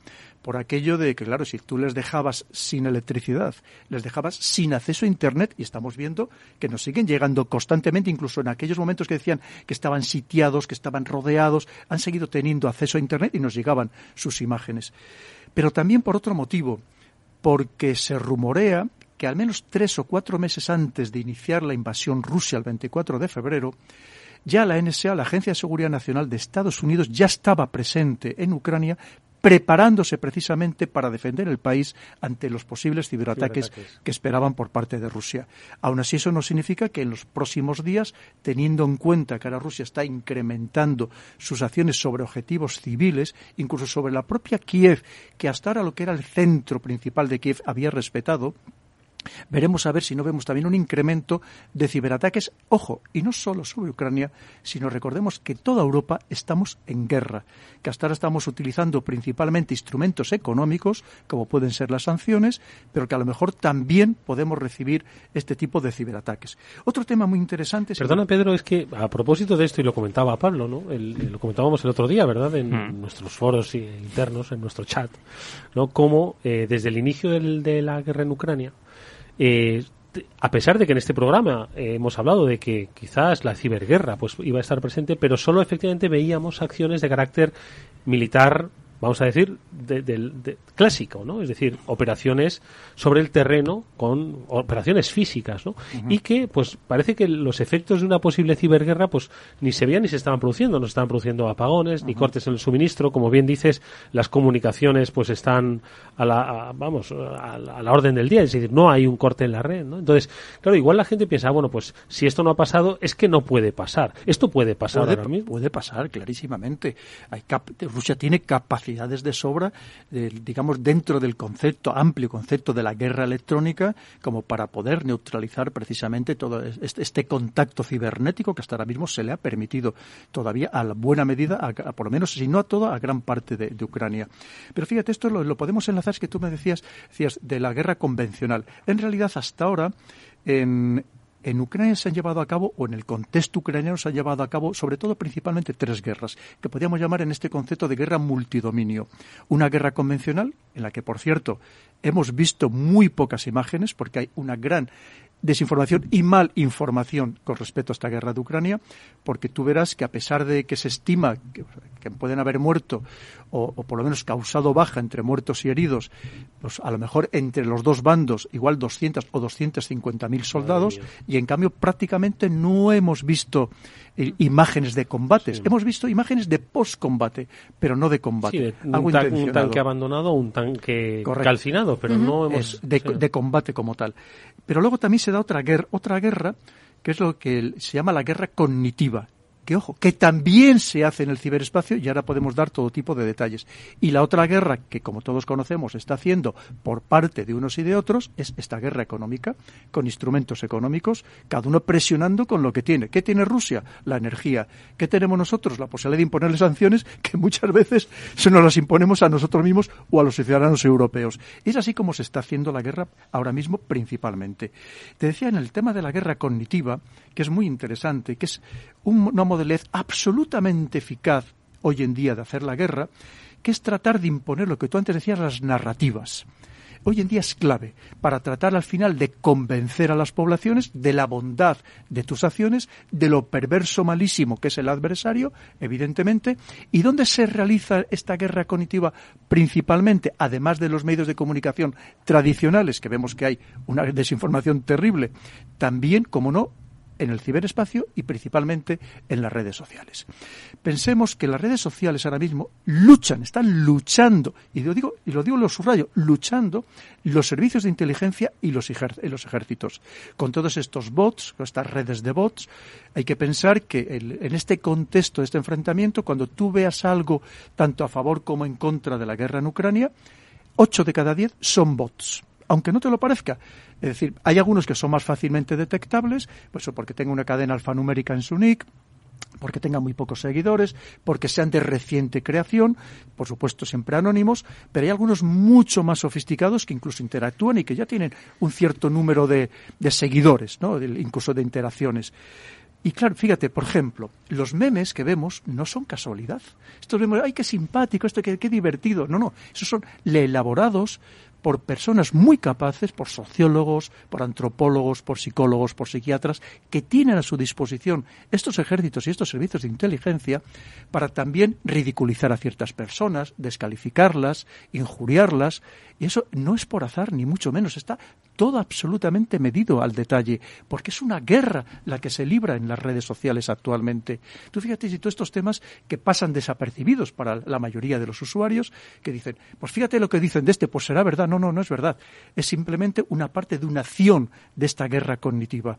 por aquello de que, claro, si tú les dejabas sin electricidad, les dejabas sin acceso a Internet, y estamos viendo que nos siguen llegando constantemente, incluso en aquellos momentos que decían que estaban sitiados, que estaban rodeados, han seguido teniendo acceso a Internet y nos llegaban sus imágenes. Pero también por otro motivo, porque se rumorea que al menos tres o cuatro meses antes de iniciar la invasión Rusia el 24 de febrero, ya la NSA, la Agencia de Seguridad Nacional de Estados Unidos, ya estaba presente en Ucrania preparándose precisamente para defender el país ante los posibles ciberataques, que esperaban por parte de Rusia. Aún así, eso no significa que en los próximos días, teniendo en cuenta que ahora Rusia está incrementando sus acciones sobre objetivos civiles, incluso sobre la propia Kiev, que hasta ahora lo que era el centro principal de Kiev había respetado, Veremos a ver si no vemos también un incremento de ciberataques, ojo, y no solo sobre Ucrania, sino recordemos que toda Europa estamos en guerra, que hasta ahora estamos utilizando principalmente instrumentos económicos, como pueden ser las sanciones, pero que a lo mejor también podemos recibir este tipo de ciberataques. Otro tema muy interesante. Perdona, Pedro, es que a propósito de esto, y lo comentaba Pablo, ¿no? lo comentábamos el otro día, ¿verdad? En hmm. nuestros foros internos, en nuestro chat, ¿no? Cómo eh, desde el inicio de la guerra en Ucrania, eh, a pesar de que en este programa eh, hemos hablado de que quizás la ciberguerra pues iba a estar presente, pero solo efectivamente veíamos acciones de carácter militar vamos a decir, de, clásico, ¿no? Es decir, operaciones sobre el terreno con operaciones físicas, ¿no? Y que, pues, parece que los efectos de una posible ciberguerra, pues, ni se veían ni se estaban produciendo. No se estaban produciendo apagones, ni cortes en el suministro. Como bien dices, las comunicaciones, pues, están a la, vamos, a la, orden del día. Es decir, no hay un corte en la red, ¿no? Entonces, claro, igual la gente piensa, bueno, pues, si esto no ha pasado, es que no puede pasar. Esto puede pasar puede, ahora mismo. Puede pasar, clarísimamente. Hay Rusia tiene capacidad de sobra, digamos, dentro del concepto, amplio concepto de la guerra electrónica, como para poder neutralizar precisamente todo este, este, contacto cibernético que hasta ahora mismo se le ha permitido todavía a la buena medida, por lo menos, si no a toda, a gran parte de, Ucrania. Pero fíjate, esto lo, lo, podemos enlazar, es que tú me decías, decías de la guerra convencional. En realidad, hasta ahora, en, en Ucrania se han llevado a cabo, o en el contexto ucraniano se han llevado a cabo, sobre todo principalmente tres guerras, que podríamos llamar en este concepto de guerra multidominio. Una guerra convencional, en la que, por cierto, hemos visto muy pocas imágenes, porque hay una gran desinformación y mal información con respecto a esta guerra de Ucrania, porque tú verás que a pesar de que se estima que, pueden haber muerto o, por lo menos causado baja entre muertos y heridos, pues a lo mejor entre los dos bandos igual 200 o 250 mil soldados y en cambio prácticamente no hemos visto eh, imágenes de combates, hemos visto imágenes de post-combate, pero no de combate. un, tanque abandonado, un tanque calcinado, pero no hemos... de, de combate como tal. Pero luego también se da otra guerra, otra guerra que es lo que se llama la guerra cognitiva, que ojo, que también se hace en el ciberespacio y ahora podemos dar todo tipo de detalles. Y la otra guerra que, como todos conocemos, está haciendo por parte de unos y de otros es esta guerra económica, con instrumentos económicos, cada uno presionando con lo que tiene. ¿Qué tiene Rusia? La energía. ¿Qué tenemos nosotros? La posibilidad de imponerle sanciones que muchas veces se nos las imponemos a nosotros mismos o a los ciudadanos europeos. Es así como se está haciendo la guerra ahora mismo principalmente. Te decía en el tema de la guerra cognitiva, que es muy interesante, que es una modalidad absolutamente eficaz hoy en día de hacer la guerra, que es tratar de imponer lo que tú antes decías, las narrativas. Hoy en día es clave para tratar al final de convencer a las poblaciones de la bondad de tus acciones, de lo perverso malísimo que es el adversario, evidentemente, y dónde se realiza esta guerra cognitiva principalmente, además de los medios de comunicación tradicionales, que vemos que hay una desinformación terrible, también, como no, en el ciberespacio y principalmente en las redes sociales. Pensemos que las redes sociales ahora mismo luchan, están luchando, y lo digo, y lo digo lo subrayo, luchando los servicios de inteligencia y los, ejércitos. Con todos estos bots, con estas redes de bots, hay que pensar que en este contexto este enfrentamiento, cuando tú veas algo tanto a favor como en contra de la guerra en Ucrania, ocho de cada diez son bots aunque no te lo parezca. Es decir, hay algunos que son más fácilmente detectables, pues porque tenga una cadena alfanumérica en su nick, porque tengan muy pocos seguidores, porque sean de reciente creación, por supuesto siempre anónimos, pero hay algunos mucho más sofisticados que incluso interactúan y que ya tienen un cierto número de, seguidores, ¿no? incluso de interacciones. Y claro, fíjate, por ejemplo, los memes que vemos no son casualidad. Estos vemos, ay, qué simpático, esto, qué, qué divertido. No, no, esos son elaborados por personas muy capaces, por sociólogos, por antropólogos, por psicólogos, por psiquiatras, que tienen a su disposición estos ejércitos y estos servicios de inteligencia para también ridiculizar a ciertas personas, descalificarlas, injuriarlas. Y eso no es por azar, ni mucho menos, está todo absolutamente medido al detalle, porque es una guerra la que se libra en las redes sociales actualmente. Tú fíjate si todos estos temas que pasan desapercibidos para la mayoría de los usuarios, que dicen, pues fíjate lo que dicen de este, pues será verdad. No, no, no es verdad. Es simplemente una parte de una acción de esta guerra cognitiva.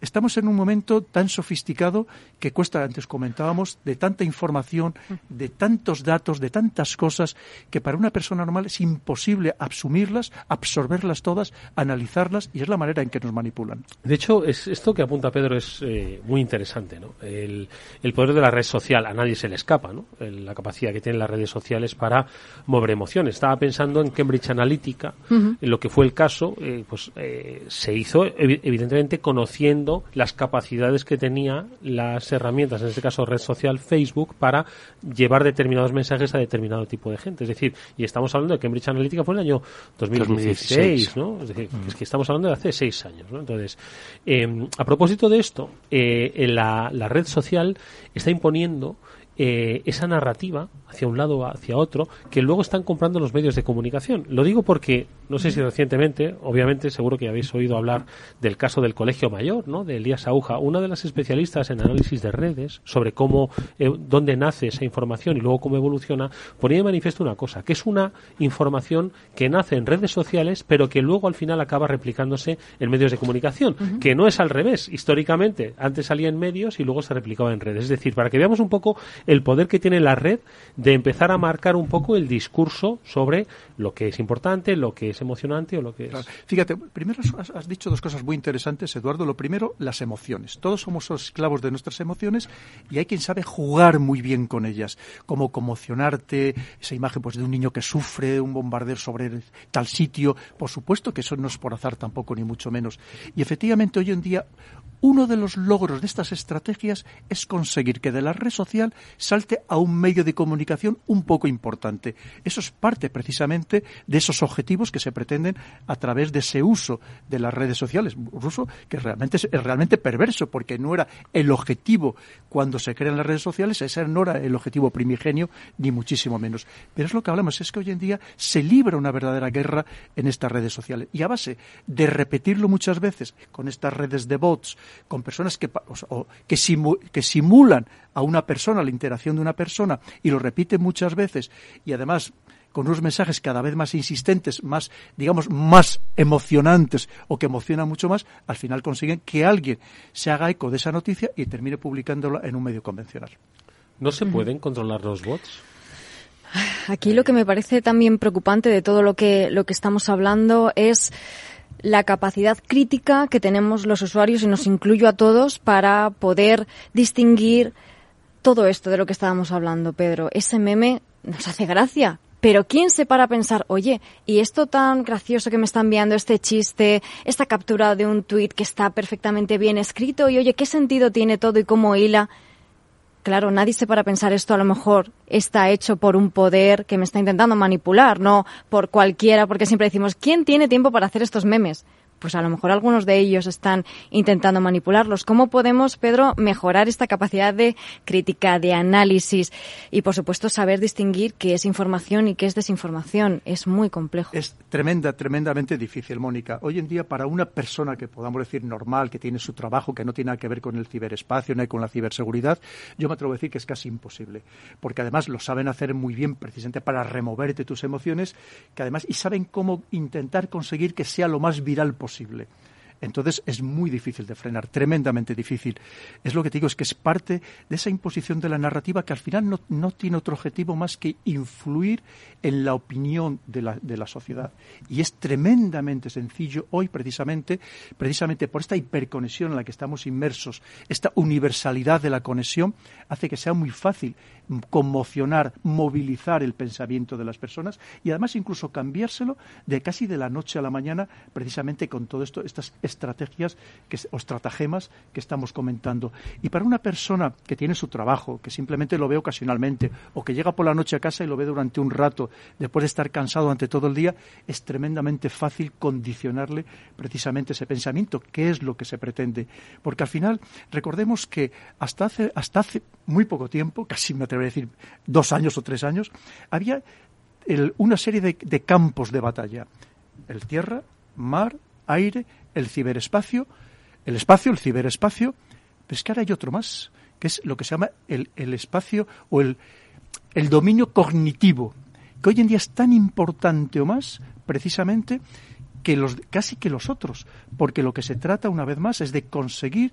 Estamos en un momento tan sofisticado que cuesta, antes comentábamos, de tanta información, de tantos datos, de tantas cosas, que para una persona normal es imposible asumirlas, absorberlas todas, analizarlas y es la manera en que nos manipulan. De hecho, es, esto que apunta Pedro es eh, muy interesante. ¿no? El, poder de la red social, a nadie se le escapa, ¿no? la capacidad que tienen las redes sociales para mover emociones. Estaba pensando en Cambridge Analytica, en lo que fue el caso, eh, pues eh, se hizo evidentemente conociendo las capacidades que tenía las herramientas, en este caso red social Facebook, para llevar determinados mensajes a determinado tipo de gente. Es decir, y estamos hablando de Cambridge Analytica fue en el año 2016, ¿no? Es decir, es que estamos hablando de hace seis años. ¿no? Entonces, em, a propósito de esto, eh, la, red social está imponiendo eh, esa narrativa hacia un lado o hacia otro que luego están comprando los medios de comunicación. Lo digo porque, no sé si recientemente, obviamente seguro que habéis oído hablar del caso del Colegio Mayor, ¿no? de Elías Aguja, una de las especialistas en análisis de redes sobre cómo, eh, dónde nace esa información y luego cómo evoluciona, ponía de manifiesto una cosa, que es una información que nace en redes sociales pero que luego al final acaba replicándose en medios de comunicación, que no es al revés. Históricamente, antes salía en medios y luego se replicaba en redes. Es decir, para que veamos un poco el poder que tiene la red de empezar a marcar un poco el discurso sobre lo que es importante, lo que es emocionante o lo que es. Fíjate, primero has, dicho dos cosas muy interesantes, Eduardo. Lo primero, las emociones. Todos somos esclavos de nuestras emociones y hay quien sabe jugar muy bien con ellas, como conmocionarte, esa imagen pues de un niño que sufre un bombardeo sobre tal sitio. Por supuesto que eso no es por azar tampoco, ni mucho menos. Y efectivamente hoy en día uno de los logros de estas estrategias es conseguir que de la red social salte a un medio de comunicación un poco importante. Eso es parte precisamente de esos objetivos que se pretenden a través de ese uso de las redes sociales. Un uso que realmente es, realmente perverso, porque no era el objetivo cuando se crean las redes sociales, ese no era el objetivo primigenio, ni muchísimo menos. Pero es lo que hablamos, es que hoy en día se libra una verdadera guerra en estas redes sociales. Y a base de repetirlo muchas veces con estas redes de bots, con personas que, que, que simulan a una persona, la interacción de una persona, y lo repiten muchas veces, y además con unos mensajes cada vez más insistentes, más, digamos, más emocionantes o que emocionan mucho más, al final consiguen que alguien se haga eco de esa noticia y termine publicándola en un medio convencional. ¿No se pueden controlar los bots? Aquí lo que me parece también preocupante de todo lo que, lo que estamos hablando es la capacidad crítica que tenemos los usuarios, y nos incluyo a todos, para poder distinguir todo esto de lo que estábamos hablando, Pedro. Ese meme nos hace gracia, pero ¿quién se para a pensar, oye, y esto tan gracioso que me está enviando, este chiste, esta captura de un tuit que está perfectamente bien escrito, y oye, ¿qué sentido tiene todo y cómo hila? Claro, nadie se para pensar esto a lo mejor está hecho por un poder que me está intentando manipular, no por cualquiera, porque siempre decimos, ¿quién tiene tiempo para hacer estos memes? Pues a lo mejor algunos de ellos están intentando manipularlos. ¿Cómo podemos, Pedro, mejorar esta capacidad de crítica, de análisis y, por supuesto, saber distinguir qué es información y qué es desinformación? Es muy complejo. Es tremenda, tremendamente difícil, Mónica. Hoy en día, para una persona que podamos decir normal, que tiene su trabajo, que no tiene nada que ver con el ciberespacio, ni con la ciberseguridad, yo me atrevo a decir que es casi imposible. Porque además lo saben hacer muy bien precisamente para removerte tus emociones, que además, y saben cómo intentar conseguir que sea lo más viral posible posible. Entonces es muy difícil de frenar, tremendamente difícil. Es lo que te digo, es que es parte de esa imposición de la narrativa que al final no, tiene otro objetivo más que influir en la opinión de la, de la, sociedad. Y es tremendamente sencillo hoy precisamente, precisamente por esta hiperconexión en la que estamos inmersos, esta universalidad de la conexión, hace que sea muy fácil conmocionar, movilizar el pensamiento de las personas y además incluso cambiárselo de casi de la noche a la mañana precisamente con todo esto, estas estrategias que, o estratagemas que estamos comentando. Y para una persona que tiene su trabajo, que simplemente lo ve ocasionalmente, o que llega por la noche a casa y lo ve durante un rato, después de estar cansado ante todo el día, es tremendamente fácil condicionarle precisamente ese pensamiento, qué es lo que se pretende. Porque al final, recordemos que hasta hace, hasta hace muy poco tiempo, casi me atrevería a decir dos años o tres años, había una serie de, de campos de batalla. El tierra, mar, aire el ciberespacio, el espacio, el ciberespacio, pero es que ahora hay otro más, que es lo que se llama el, espacio o el, el dominio cognitivo, que hoy en día es tan importante o más, precisamente, que los, casi que los otros, porque lo que se trata, una vez más, es de conseguir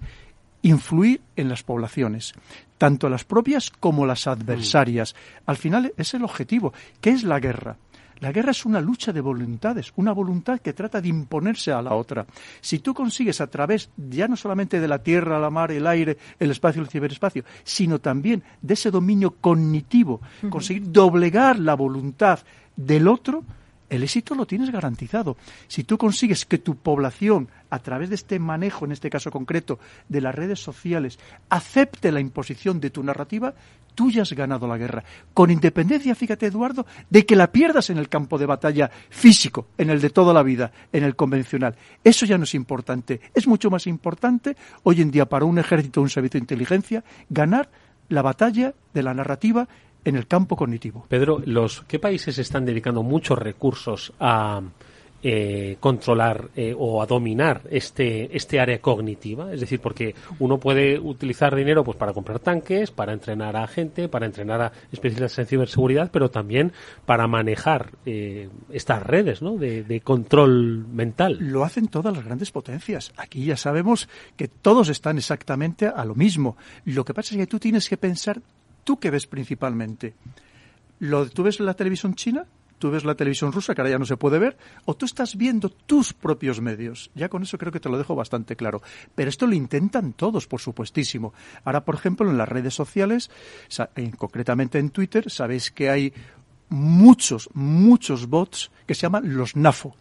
influir en las poblaciones, tanto las propias como las adversarias. Al final es el objetivo. ¿Qué es la guerra? La guerra es una lucha de voluntades, una voluntad que trata de imponerse a la otra. Si tú consigues a través ya no solamente de la tierra, la mar, el aire, el espacio, el ciberespacio, sino también de ese dominio cognitivo, conseguir doblegar la voluntad del otro, el éxito lo tienes garantizado. Si tú consigues que tu población, a través de este manejo, en este caso concreto, de las redes sociales, acepte la imposición de tu narrativa, tú ya has ganado la guerra. Con independencia, fíjate, Eduardo, de que la pierdas en el campo de batalla físico, en el de toda la vida, en el convencional. Eso ya no es importante. Es mucho más importante hoy en día para un ejército, un servicio de inteligencia, ganar la batalla de la narrativa en el campo cognitivo. Pedro, los, ¿qué países están dedicando muchos recursos a eh, controlar eh, o a dominar este, este área cognitiva. Es decir, porque uno puede utilizar dinero pues para comprar tanques, para entrenar a gente, para entrenar a especialistas en ciberseguridad, pero también para manejar eh, estas redes ¿no? de, control mental. Lo hacen todas las grandes potencias. Aquí ya sabemos que todos están exactamente a lo mismo. Lo que pasa es que tú tienes que pensar, tú que ves principalmente. Lo, ¿Tú ves la televisión china? Tú ves la televisión rusa, que ahora ya no se puede ver, o tú estás viendo tus propios medios. Ya con eso creo que te lo dejo bastante claro. Pero esto lo intentan todos, por supuestísimo. Ahora, por ejemplo, en las redes sociales, concretamente en Twitter, sabéis que hay muchos, muchos bots que se llaman los NAFO.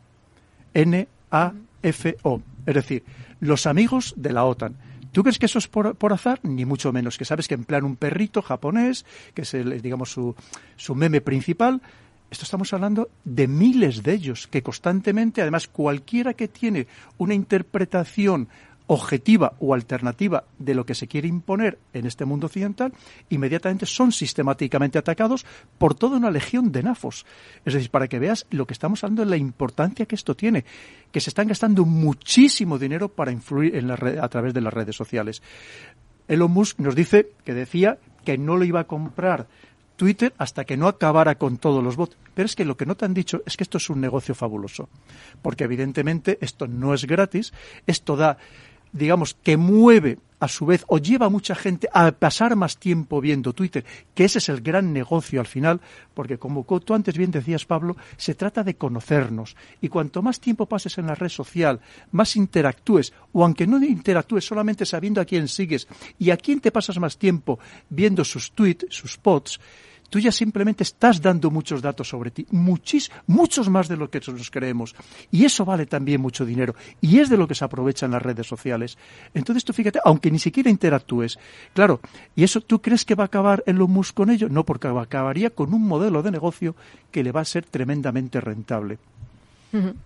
N-A-F-O. Es decir, los amigos de la OTAN. ¿Tú crees que eso es por, azar? Ni mucho menos. Que sabes que emplean un perrito japonés, que es, el, digamos, su, su meme principal, esto estamos hablando de miles de ellos que constantemente, además, cualquiera que tiene una interpretación objetiva o alternativa de lo que se quiere imponer en este mundo occidental, inmediatamente son sistemáticamente atacados por toda una legión de nafos. Es decir, para que veas lo que estamos hablando de la importancia que esto tiene, que se están gastando muchísimo dinero para influir en la a través de las redes sociales. Elon Musk nos dice que decía que no lo iba a comprar Twitter hasta que no acabara con todos los bots. Pero es que lo que no te han dicho es que esto es un negocio fabuloso. Porque evidentemente esto no es gratis, esto da, digamos, que mueve a su vez o lleva a mucha gente a pasar más tiempo viendo Twitter, que ese es el gran negocio al final, porque como tú antes bien decías, Pablo, se trata de conocernos. Y cuanto más tiempo pases en la red social, más interactúes, o aunque no interactúes solamente sabiendo a quién sigues y a quién te pasas más tiempo viendo sus tweets, sus posts, tú ya simplemente estás dando muchos datos sobre ti, muchis, muchos más de lo que nos creemos. Y eso vale también mucho dinero. Y es de lo que se aprovechan las redes sociales. Entonces tú fíjate, aunque ni siquiera interactúes, claro, ¿y eso tú crees que va a acabar en con ello? No, porque acabaría con un modelo de negocio que le va a ser tremendamente rentable.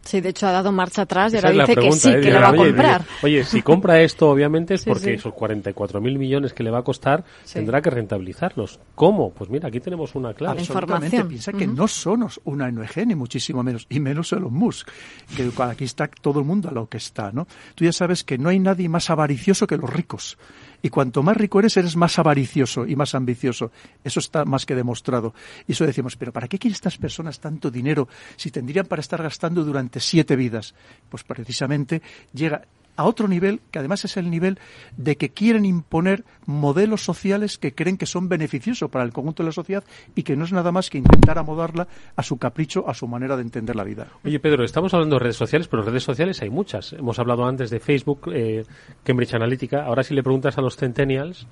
Sí, de hecho ha dado marcha atrás y ahora dice que sí, ¿eh? que lo va a comprar. Oye, si compra esto, obviamente es porque esos 44 mil millones que le va a costar tendrá que rentabilizarlos. ¿Cómo? Pues mira, aquí tenemos una clave. Absolutamente. Piensa que no somos una ONG, ni muchísimo menos, y menos Elon Musk, que aquí está todo el mundo a lo que está, ¿no? Tú ya sabes que no hay nadie más avaricioso que los ricos. Y cuanto más rico eres, eres más avaricioso y más ambicioso. Eso está más que demostrado. Y eso decimos, pero ¿para qué quieren estas personas tanto dinero si tendrían para estar gastando durante siete vidas? Pues precisamente llega a otro nivel, que además es el nivel de que quieren imponer modelos sociales que creen que son beneficiosos para el conjunto de la sociedad y que no es nada más que intentar amodarla a su capricho, a su manera de entender la vida. Oye, Pedro, estamos hablando de redes sociales, pero redes sociales hay muchas. Hemos hablado antes de Facebook, eh, Cambridge Analytica. Ahora si le preguntas a los centennials,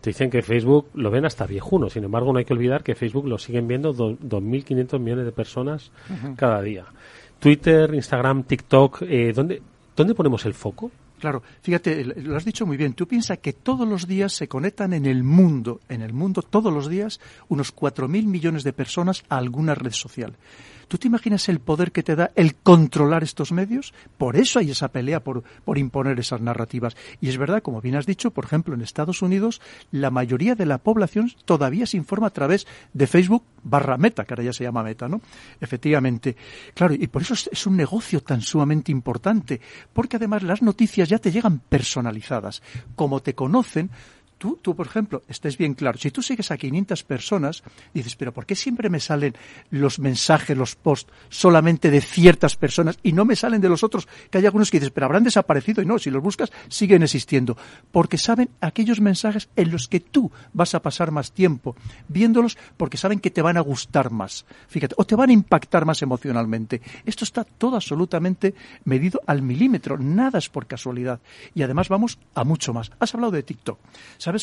te dicen que Facebook lo ven hasta viejuno. Sin embargo, no hay que olvidar que Facebook lo siguen viendo 2.500 millones de personas cada día. Twitter, Instagram, TikTok, eh, ¿dónde, ¿Dónde ponemos el foco? Claro, fíjate, lo has dicho muy bien. Tú piensas que todos los días se conectan en el mundo, en el mundo, todos los días, unos 4.000 millones de personas a alguna red social. ¿Tú te imaginas el poder que te da el controlar estos medios? Por eso hay esa pelea por, por imponer esas narrativas. Y es verdad, como bien has dicho, por ejemplo, en Estados Unidos, la mayoría de la población todavía se informa a través de Facebook barra Meta, que ahora ya se llama Meta, ¿no? Efectivamente. Claro, y por eso es un negocio tan sumamente importante, porque además las noticias ya te llegan personalizadas. Como te conocen, Tú, tú, por ejemplo, estés bien claro, si tú sigues a 500 personas, dices, pero ¿por qué siempre me salen los mensajes, los posts solamente de ciertas personas y no me salen de los otros? Que hay algunos que dices, pero habrán desaparecido y no, si los buscas, siguen existiendo. Porque saben aquellos mensajes en los que tú vas a pasar más tiempo viéndolos porque saben que te van a gustar más. Fíjate, o te van a impactar más emocionalmente. Esto está todo absolutamente medido al milímetro, nada es por casualidad. Y además vamos a mucho más. Has hablado de TikTok.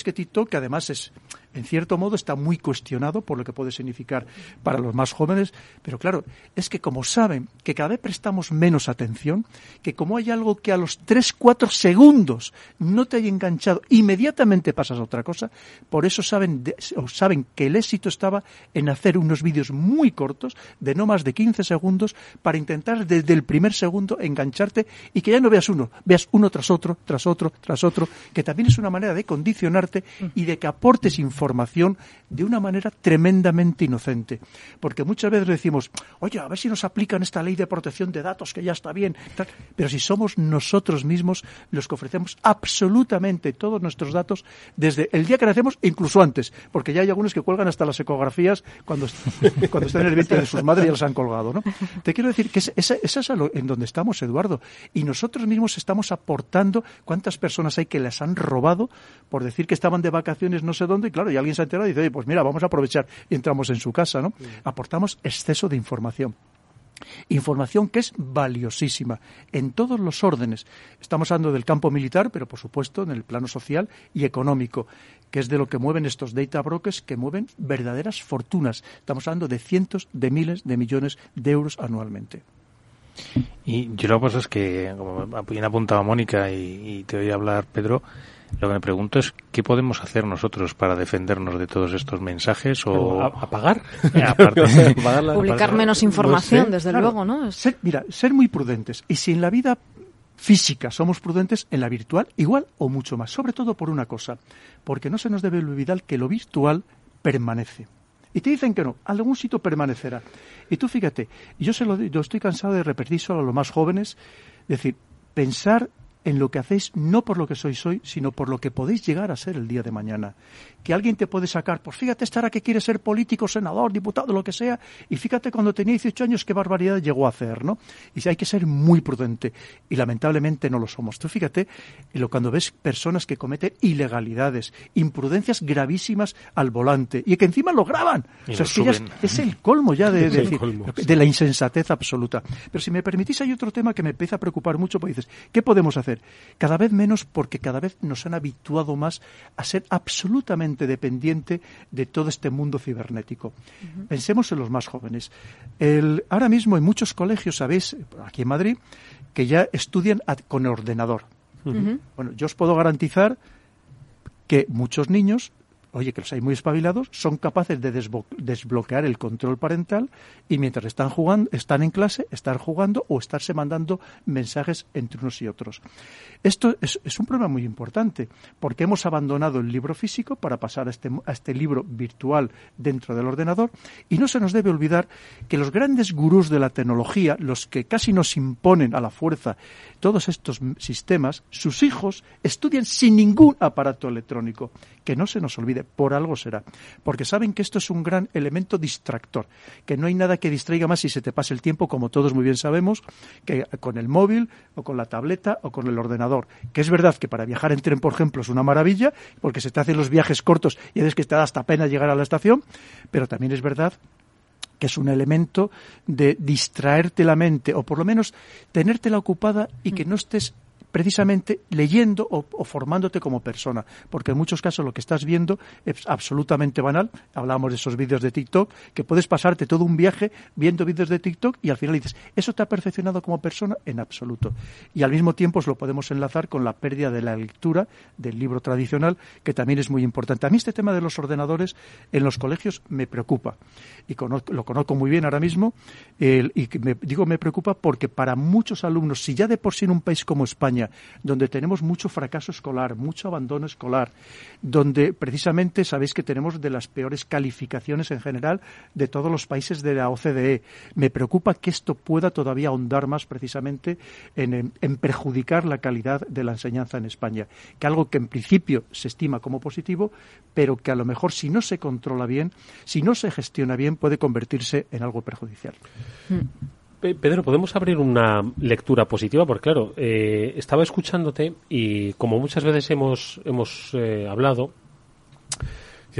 Que TikTok, que además es, en cierto modo, está muy cuestionado por lo que puede significar para los más jóvenes, pero claro, es que como saben que cada vez prestamos menos atención, que como hay algo que a los 3, 4 segundos no te haya enganchado, inmediatamente pasas a otra cosa, por eso saben, o saben que el éxito estaba en hacer unos vídeos muy cortos, de no más de 15 segundos, para intentar desde el primer segundo engancharte y que ya no veas uno, veas uno tras otro, tras otro, tras otro, que también es una manera de condicionar y de que aportes información información de una manera tremendamente inocente. Porque muchas veces decimos, oye, a ver si nos aplican esta ley de protección de datos, que ya está bien. Pero si somos nosotros mismos los que ofrecemos absolutamente todos nuestros datos desde el día que nacemos, incluso antes, porque ya hay algunos que cuelgan hasta las ecografías cuando, cuando están en el vientre de sus madres y ya las han colgado. ¿no? Te quiero decir que esa es, es en donde estamos, Eduardo. Y nosotros mismos estamos aportando cuántas personas hay que les han robado por decir que estaban de vacaciones no sé dónde, y claro, y alguien se ha enterado y dice, pues mira, vamos a aprovechar y entramos en su casa, ¿no? Aportamos exceso de información. Información que es valiosísima en todos los órdenes. Estamos hablando del campo militar, pero por supuesto en el plano social y económico, que es de lo que mueven estos data brokers que mueven verdaderas fortunas. Estamos hablando de cientos de miles de millones de euros anualmente. Y yo lo que pasa es que, como bien apuntaba Mónica y, y te oí hablar, Pedro, lo que me pregunto es qué podemos hacer nosotros para defendernos de todos estos mensajes o apagar, publicar menos información, desde luego, ¿no? mira, ser muy prudentes y si en la vida física somos prudentes, en la virtual igual o mucho más. Sobre todo por una cosa, porque no se nos debe olvidar que lo virtual permanece. Y te dicen que no, algún sitio permanecerá. Y tú fíjate, yo se lo yo estoy cansado de repetir solo a los más jóvenes, decir, pensar en lo que hacéis no por lo que sois hoy, sino por lo que podéis llegar a ser el día de mañana. Que alguien te puede sacar, pues fíjate estará que quiere ser político, senador, diputado, lo que sea, y fíjate cuando tenía 18 años qué barbaridad llegó a hacer, ¿no? Y hay que ser muy prudente, y lamentablemente no lo somos. Tú fíjate lo, cuando ves personas que cometen ilegalidades, imprudencias gravísimas al volante, y que encima lo graban. o sea, es, el colmo ya de, de la insensatez absoluta. Pero si me permitís, hay otro tema que me empieza a preocupar mucho, porque dices, ¿qué podemos hacer? Cada vez menos porque cada vez nos han habituado más a ser absolutamente dependiente de todo este mundo cibernético. Pensemos en los más jóvenes. ahora mismo en muchos colegios, sabéis, aquí en Madrid, que ya estudian con ordenador. Bueno, yo os puedo garantizar que muchos niños oye, que los hay muy espabilados, son capaces de desbloquear el control parental y mientras están jugando, están en clase, estar jugando o estarse mandando mensajes entre unos y otros. Esto es, un problema muy importante porque hemos abandonado el libro físico para pasar a este, a este libro virtual dentro del ordenador y no se nos debe olvidar que los grandes gurús de la tecnología, los que casi nos imponen a la fuerza todos estos sistemas, sus hijos estudian sin ningún aparato electrónico. Que no se nos olvide, por algo será. Porque saben que esto es un gran elemento distractor, que no hay nada que distraiga más si se te pasa el tiempo, como todos muy bien sabemos, que con el móvil o con la tableta o con el ordenador. Que es verdad que para viajar en tren, por ejemplo, es una maravilla, porque se te hacen los viajes cortos y es que te da hasta pena llegar a la estación, pero también es verdad que es un elemento de distraerte la mente o por lo menos tenértela ocupada y que no estés precisamente leyendo o, formándote como persona, porque en muchos casos lo que estás viendo es absolutamente banal. Hablamos de esos vídeos de TikTok, que puedes pasarte todo un viaje viendo vídeos de TikTok y al final dices, ¿eso te ha perfeccionado como persona? En absoluto. Y al mismo tiempo os lo podemos enlazar con la pérdida de la lectura del libro tradicional, que también es muy importante. A mí este tema de los ordenadores en los colegios me preocupa y lo conozco muy bien ahora mismo y me, digo me preocupa porque para muchos alumnos, si ya de por sí en un país como España donde tenemos mucho fracaso escolar, mucho abandono escolar, donde precisamente sabéis que tenemos de las peores calificaciones en general de todos los países de la OCDE. Me preocupa que esto pueda todavía ahondar más precisamente en, en perjudicar la calidad de la enseñanza en España, que algo que en principio se estima como positivo, pero que a lo mejor si no se controla bien, si no se gestiona bien, puede convertirse en algo perjudicial. Mm. Pedro, podemos abrir una lectura positiva, porque claro, eh, estaba escuchándote y como muchas veces hemos, hemos eh, hablado,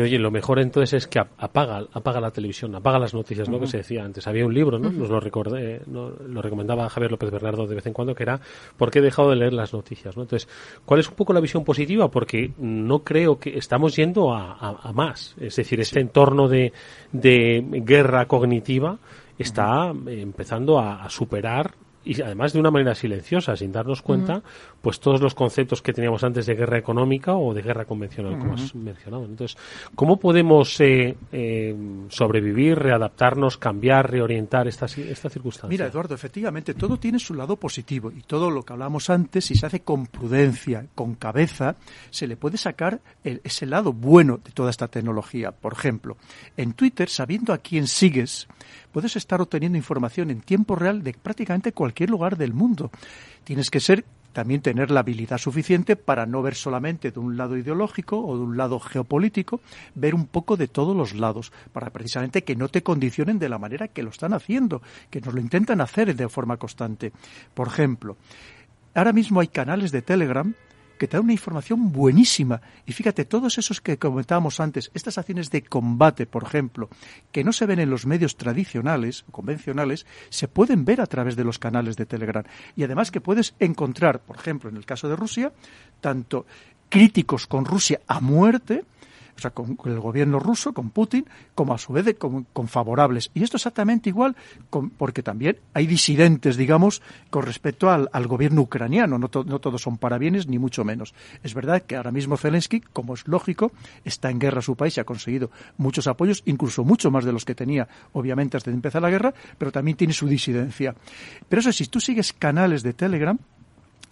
oye, lo mejor entonces es que apaga, apaga la televisión, apaga las noticias, ¿no? Que se decía antes. Había un libro, ¿no? Nos lo recordé, lo recomendaba Javier López Bernardo de vez en cuando, que era ¿Por qué he dejado de leer las noticias? ¿no? Entonces, ¿cuál es un poco la visión positiva? Porque no creo que estamos yendo a, más. Es decir, este entorno de, de guerra cognitiva está empezando a, superar y además de una manera silenciosa, sin darnos cuenta, pues todos los conceptos que teníamos antes de guerra económica o de guerra convencional, como has mencionado. Entonces, ¿cómo podemos eh, eh, sobrevivir, readaptarnos, cambiar, reorientar esta, esta circunstancia? Mira, Eduardo, efectivamente, todo tiene su lado positivo y todo lo que hablamos antes, si se hace con prudencia, con cabeza, se le puede sacar ese lado bueno de toda esta tecnología. Por ejemplo, en Twitter, sabiendo a quién sigues, puedes estar obteniendo información en tiempo real de prácticamente cualquier lugar del mundo. Tienes que ser también tener la habilidad suficiente para no ver solamente de un lado ideológico o de un lado geopolítico, ver un poco de todos los lados, para precisamente que no te condicionen de la manera que lo están haciendo, que nos lo intentan hacer de forma constante. Por ejemplo, ahora mismo hay canales de Telegram que te da una información buenísima. Y fíjate, todos esos que comentábamos antes, estas acciones de combate, por ejemplo, que no se ven en los medios tradicionales convencionales, se pueden ver a través de los canales de Telegram. Y además que puedes encontrar, por ejemplo, en el caso de Rusia, tanto críticos con Rusia a muerte, o sea, con, el gobierno ruso, con Putin, como a su vez con, favorables. Y esto exactamente igual, porque también hay disidentes, digamos, con respecto al, gobierno ucraniano. No, no, todos son parabienes, ni mucho menos. Es verdad que ahora mismo Zelensky, como es lógico, está en guerra su país y ha conseguido muchos apoyos, incluso mucho más de los que tenía, obviamente, antes de empezar la guerra, pero también tiene su disidencia. Pero eso, si tú sigues canales de Telegram,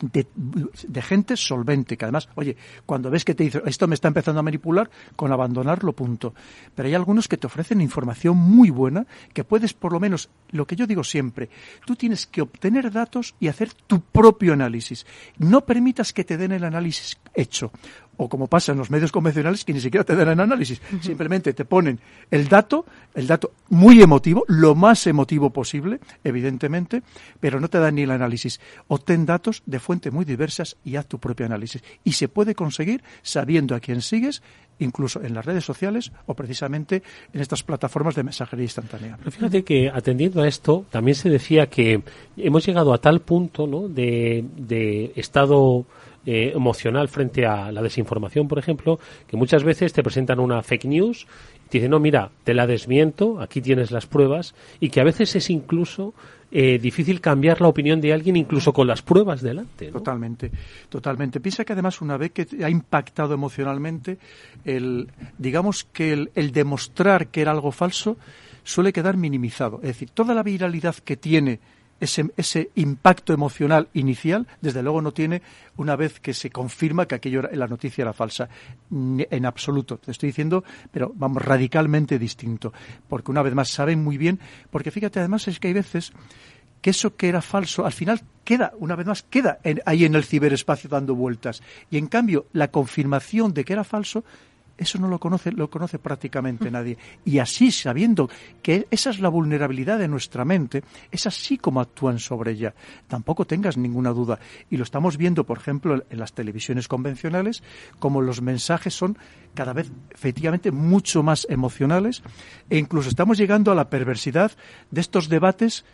de, gente solvente, que además, oye, cuando ves que te dice, esto me está empezando a manipular, con abandonarlo, punto. Pero hay algunos que te ofrecen información muy buena, que puedes, por lo menos, lo que yo digo siempre, tú tienes que obtener datos y hacer tu propio análisis. No permitas que te den el análisis hecho o como pasa en los medios convencionales que ni siquiera te dan el análisis, simplemente te ponen el dato, el dato muy emotivo, lo más emotivo posible, evidentemente, pero no te dan ni el análisis. Obtén datos de fuentes muy diversas y haz tu propio análisis. Y se puede conseguir sabiendo a quién sigues, incluso en las redes sociales o precisamente en estas plataformas de mensajería instantánea. Pero fíjate que atendiendo a esto, también se decía que hemos llegado a tal punto ¿no? de, de estado eh, emocional frente a la desinformación, por ejemplo, que muchas veces te presentan una fake news y te dicen, no, mira, te la desmiento, aquí tienes las pruebas, y que a veces es incluso eh, difícil cambiar la opinión de alguien incluso con las pruebas delante. Totalmente, totalmente. Piensa que además una vez que ha impactado emocionalmente, el, digamos que el, el demostrar que era algo falso suele quedar minimizado. Es decir, toda la viralidad que tiene ese, ese, impacto emocional inicial, desde luego no tiene una vez que se confirma que aquello la noticia era falsa. En absoluto, te estoy diciendo, pero vamos, radicalmente distinto. Porque una vez más saben muy bien, porque fíjate, además es que hay veces que eso que era falso, al final queda, una vez más, queda ahí en el ciberespacio dando vueltas. Y en cambio, la confirmación de que era falso eso no lo conoce, lo conoce prácticamente nadie. Y así, sabiendo que esa es la vulnerabilidad de nuestra mente, es así como actúan sobre ella. Tampoco tengas ninguna duda. Y lo estamos viendo, por ejemplo, en las televisiones convencionales, como los mensajes son cada vez efectivamente mucho más emocionales e incluso estamos llegando a la perversidad de estos debates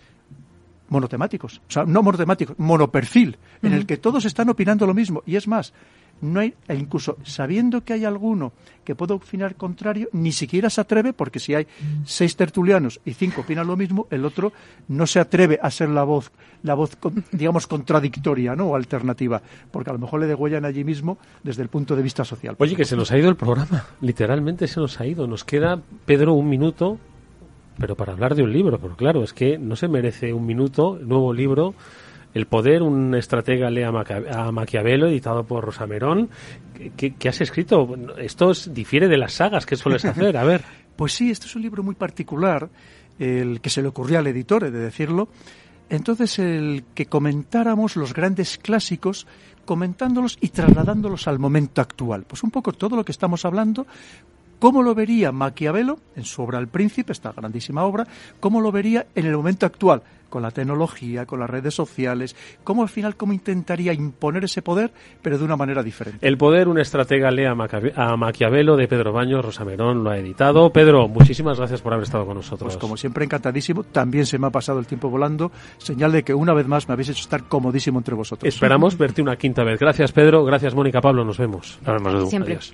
monotemáticos, o sea, no monotemáticos, monoperfil, en el que todos están opinando lo mismo. Y es más, no hay, e incluso sabiendo que hay alguno que puede opinar contrario, ni siquiera se atreve, porque si hay seis tertulianos y cinco opinan lo mismo, el otro no se atreve a ser la voz, la voz digamos, contradictoria, ¿no? O alternativa, porque a lo mejor le degüellan allí mismo desde el punto de vista social. Oye, que se nos ha ido el programa, literalmente se nos ha ido. Nos queda, Pedro, un minuto, pero para hablar de un libro, pero claro, es que no se merece un minuto, nuevo libro el poder, un estratega lee a, Maquiavelo, editado por Rosa Merón. ¿Qué, has escrito? Esto difiere de las sagas que sueles hacer. A ver. Pues sí, este es un libro muy particular, el que se le ocurrió al editor, de decirlo. Entonces, el que comentáramos los grandes clásicos, comentándolos y trasladándolos al momento actual. Pues un poco todo lo que estamos hablando, ¿Cómo lo vería Maquiavelo en su obra El Príncipe, esta grandísima obra? ¿Cómo lo vería en el momento actual? con la tecnología, con las redes sociales, cómo al final cómo intentaría imponer ese poder, pero de una manera diferente. El poder, un estratega lea a Maquiavelo de Pedro Baños, Rosamerón lo ha editado. Pedro, muchísimas gracias por haber estado con nosotros. Pues como siempre encantadísimo, también se me ha pasado el tiempo volando, señal de que una vez más me habéis hecho estar comodísimo entre vosotros. Esperamos verte una quinta vez. Gracias Pedro, gracias Mónica Pablo, nos vemos. Nos vemos, Siempre. Adiós.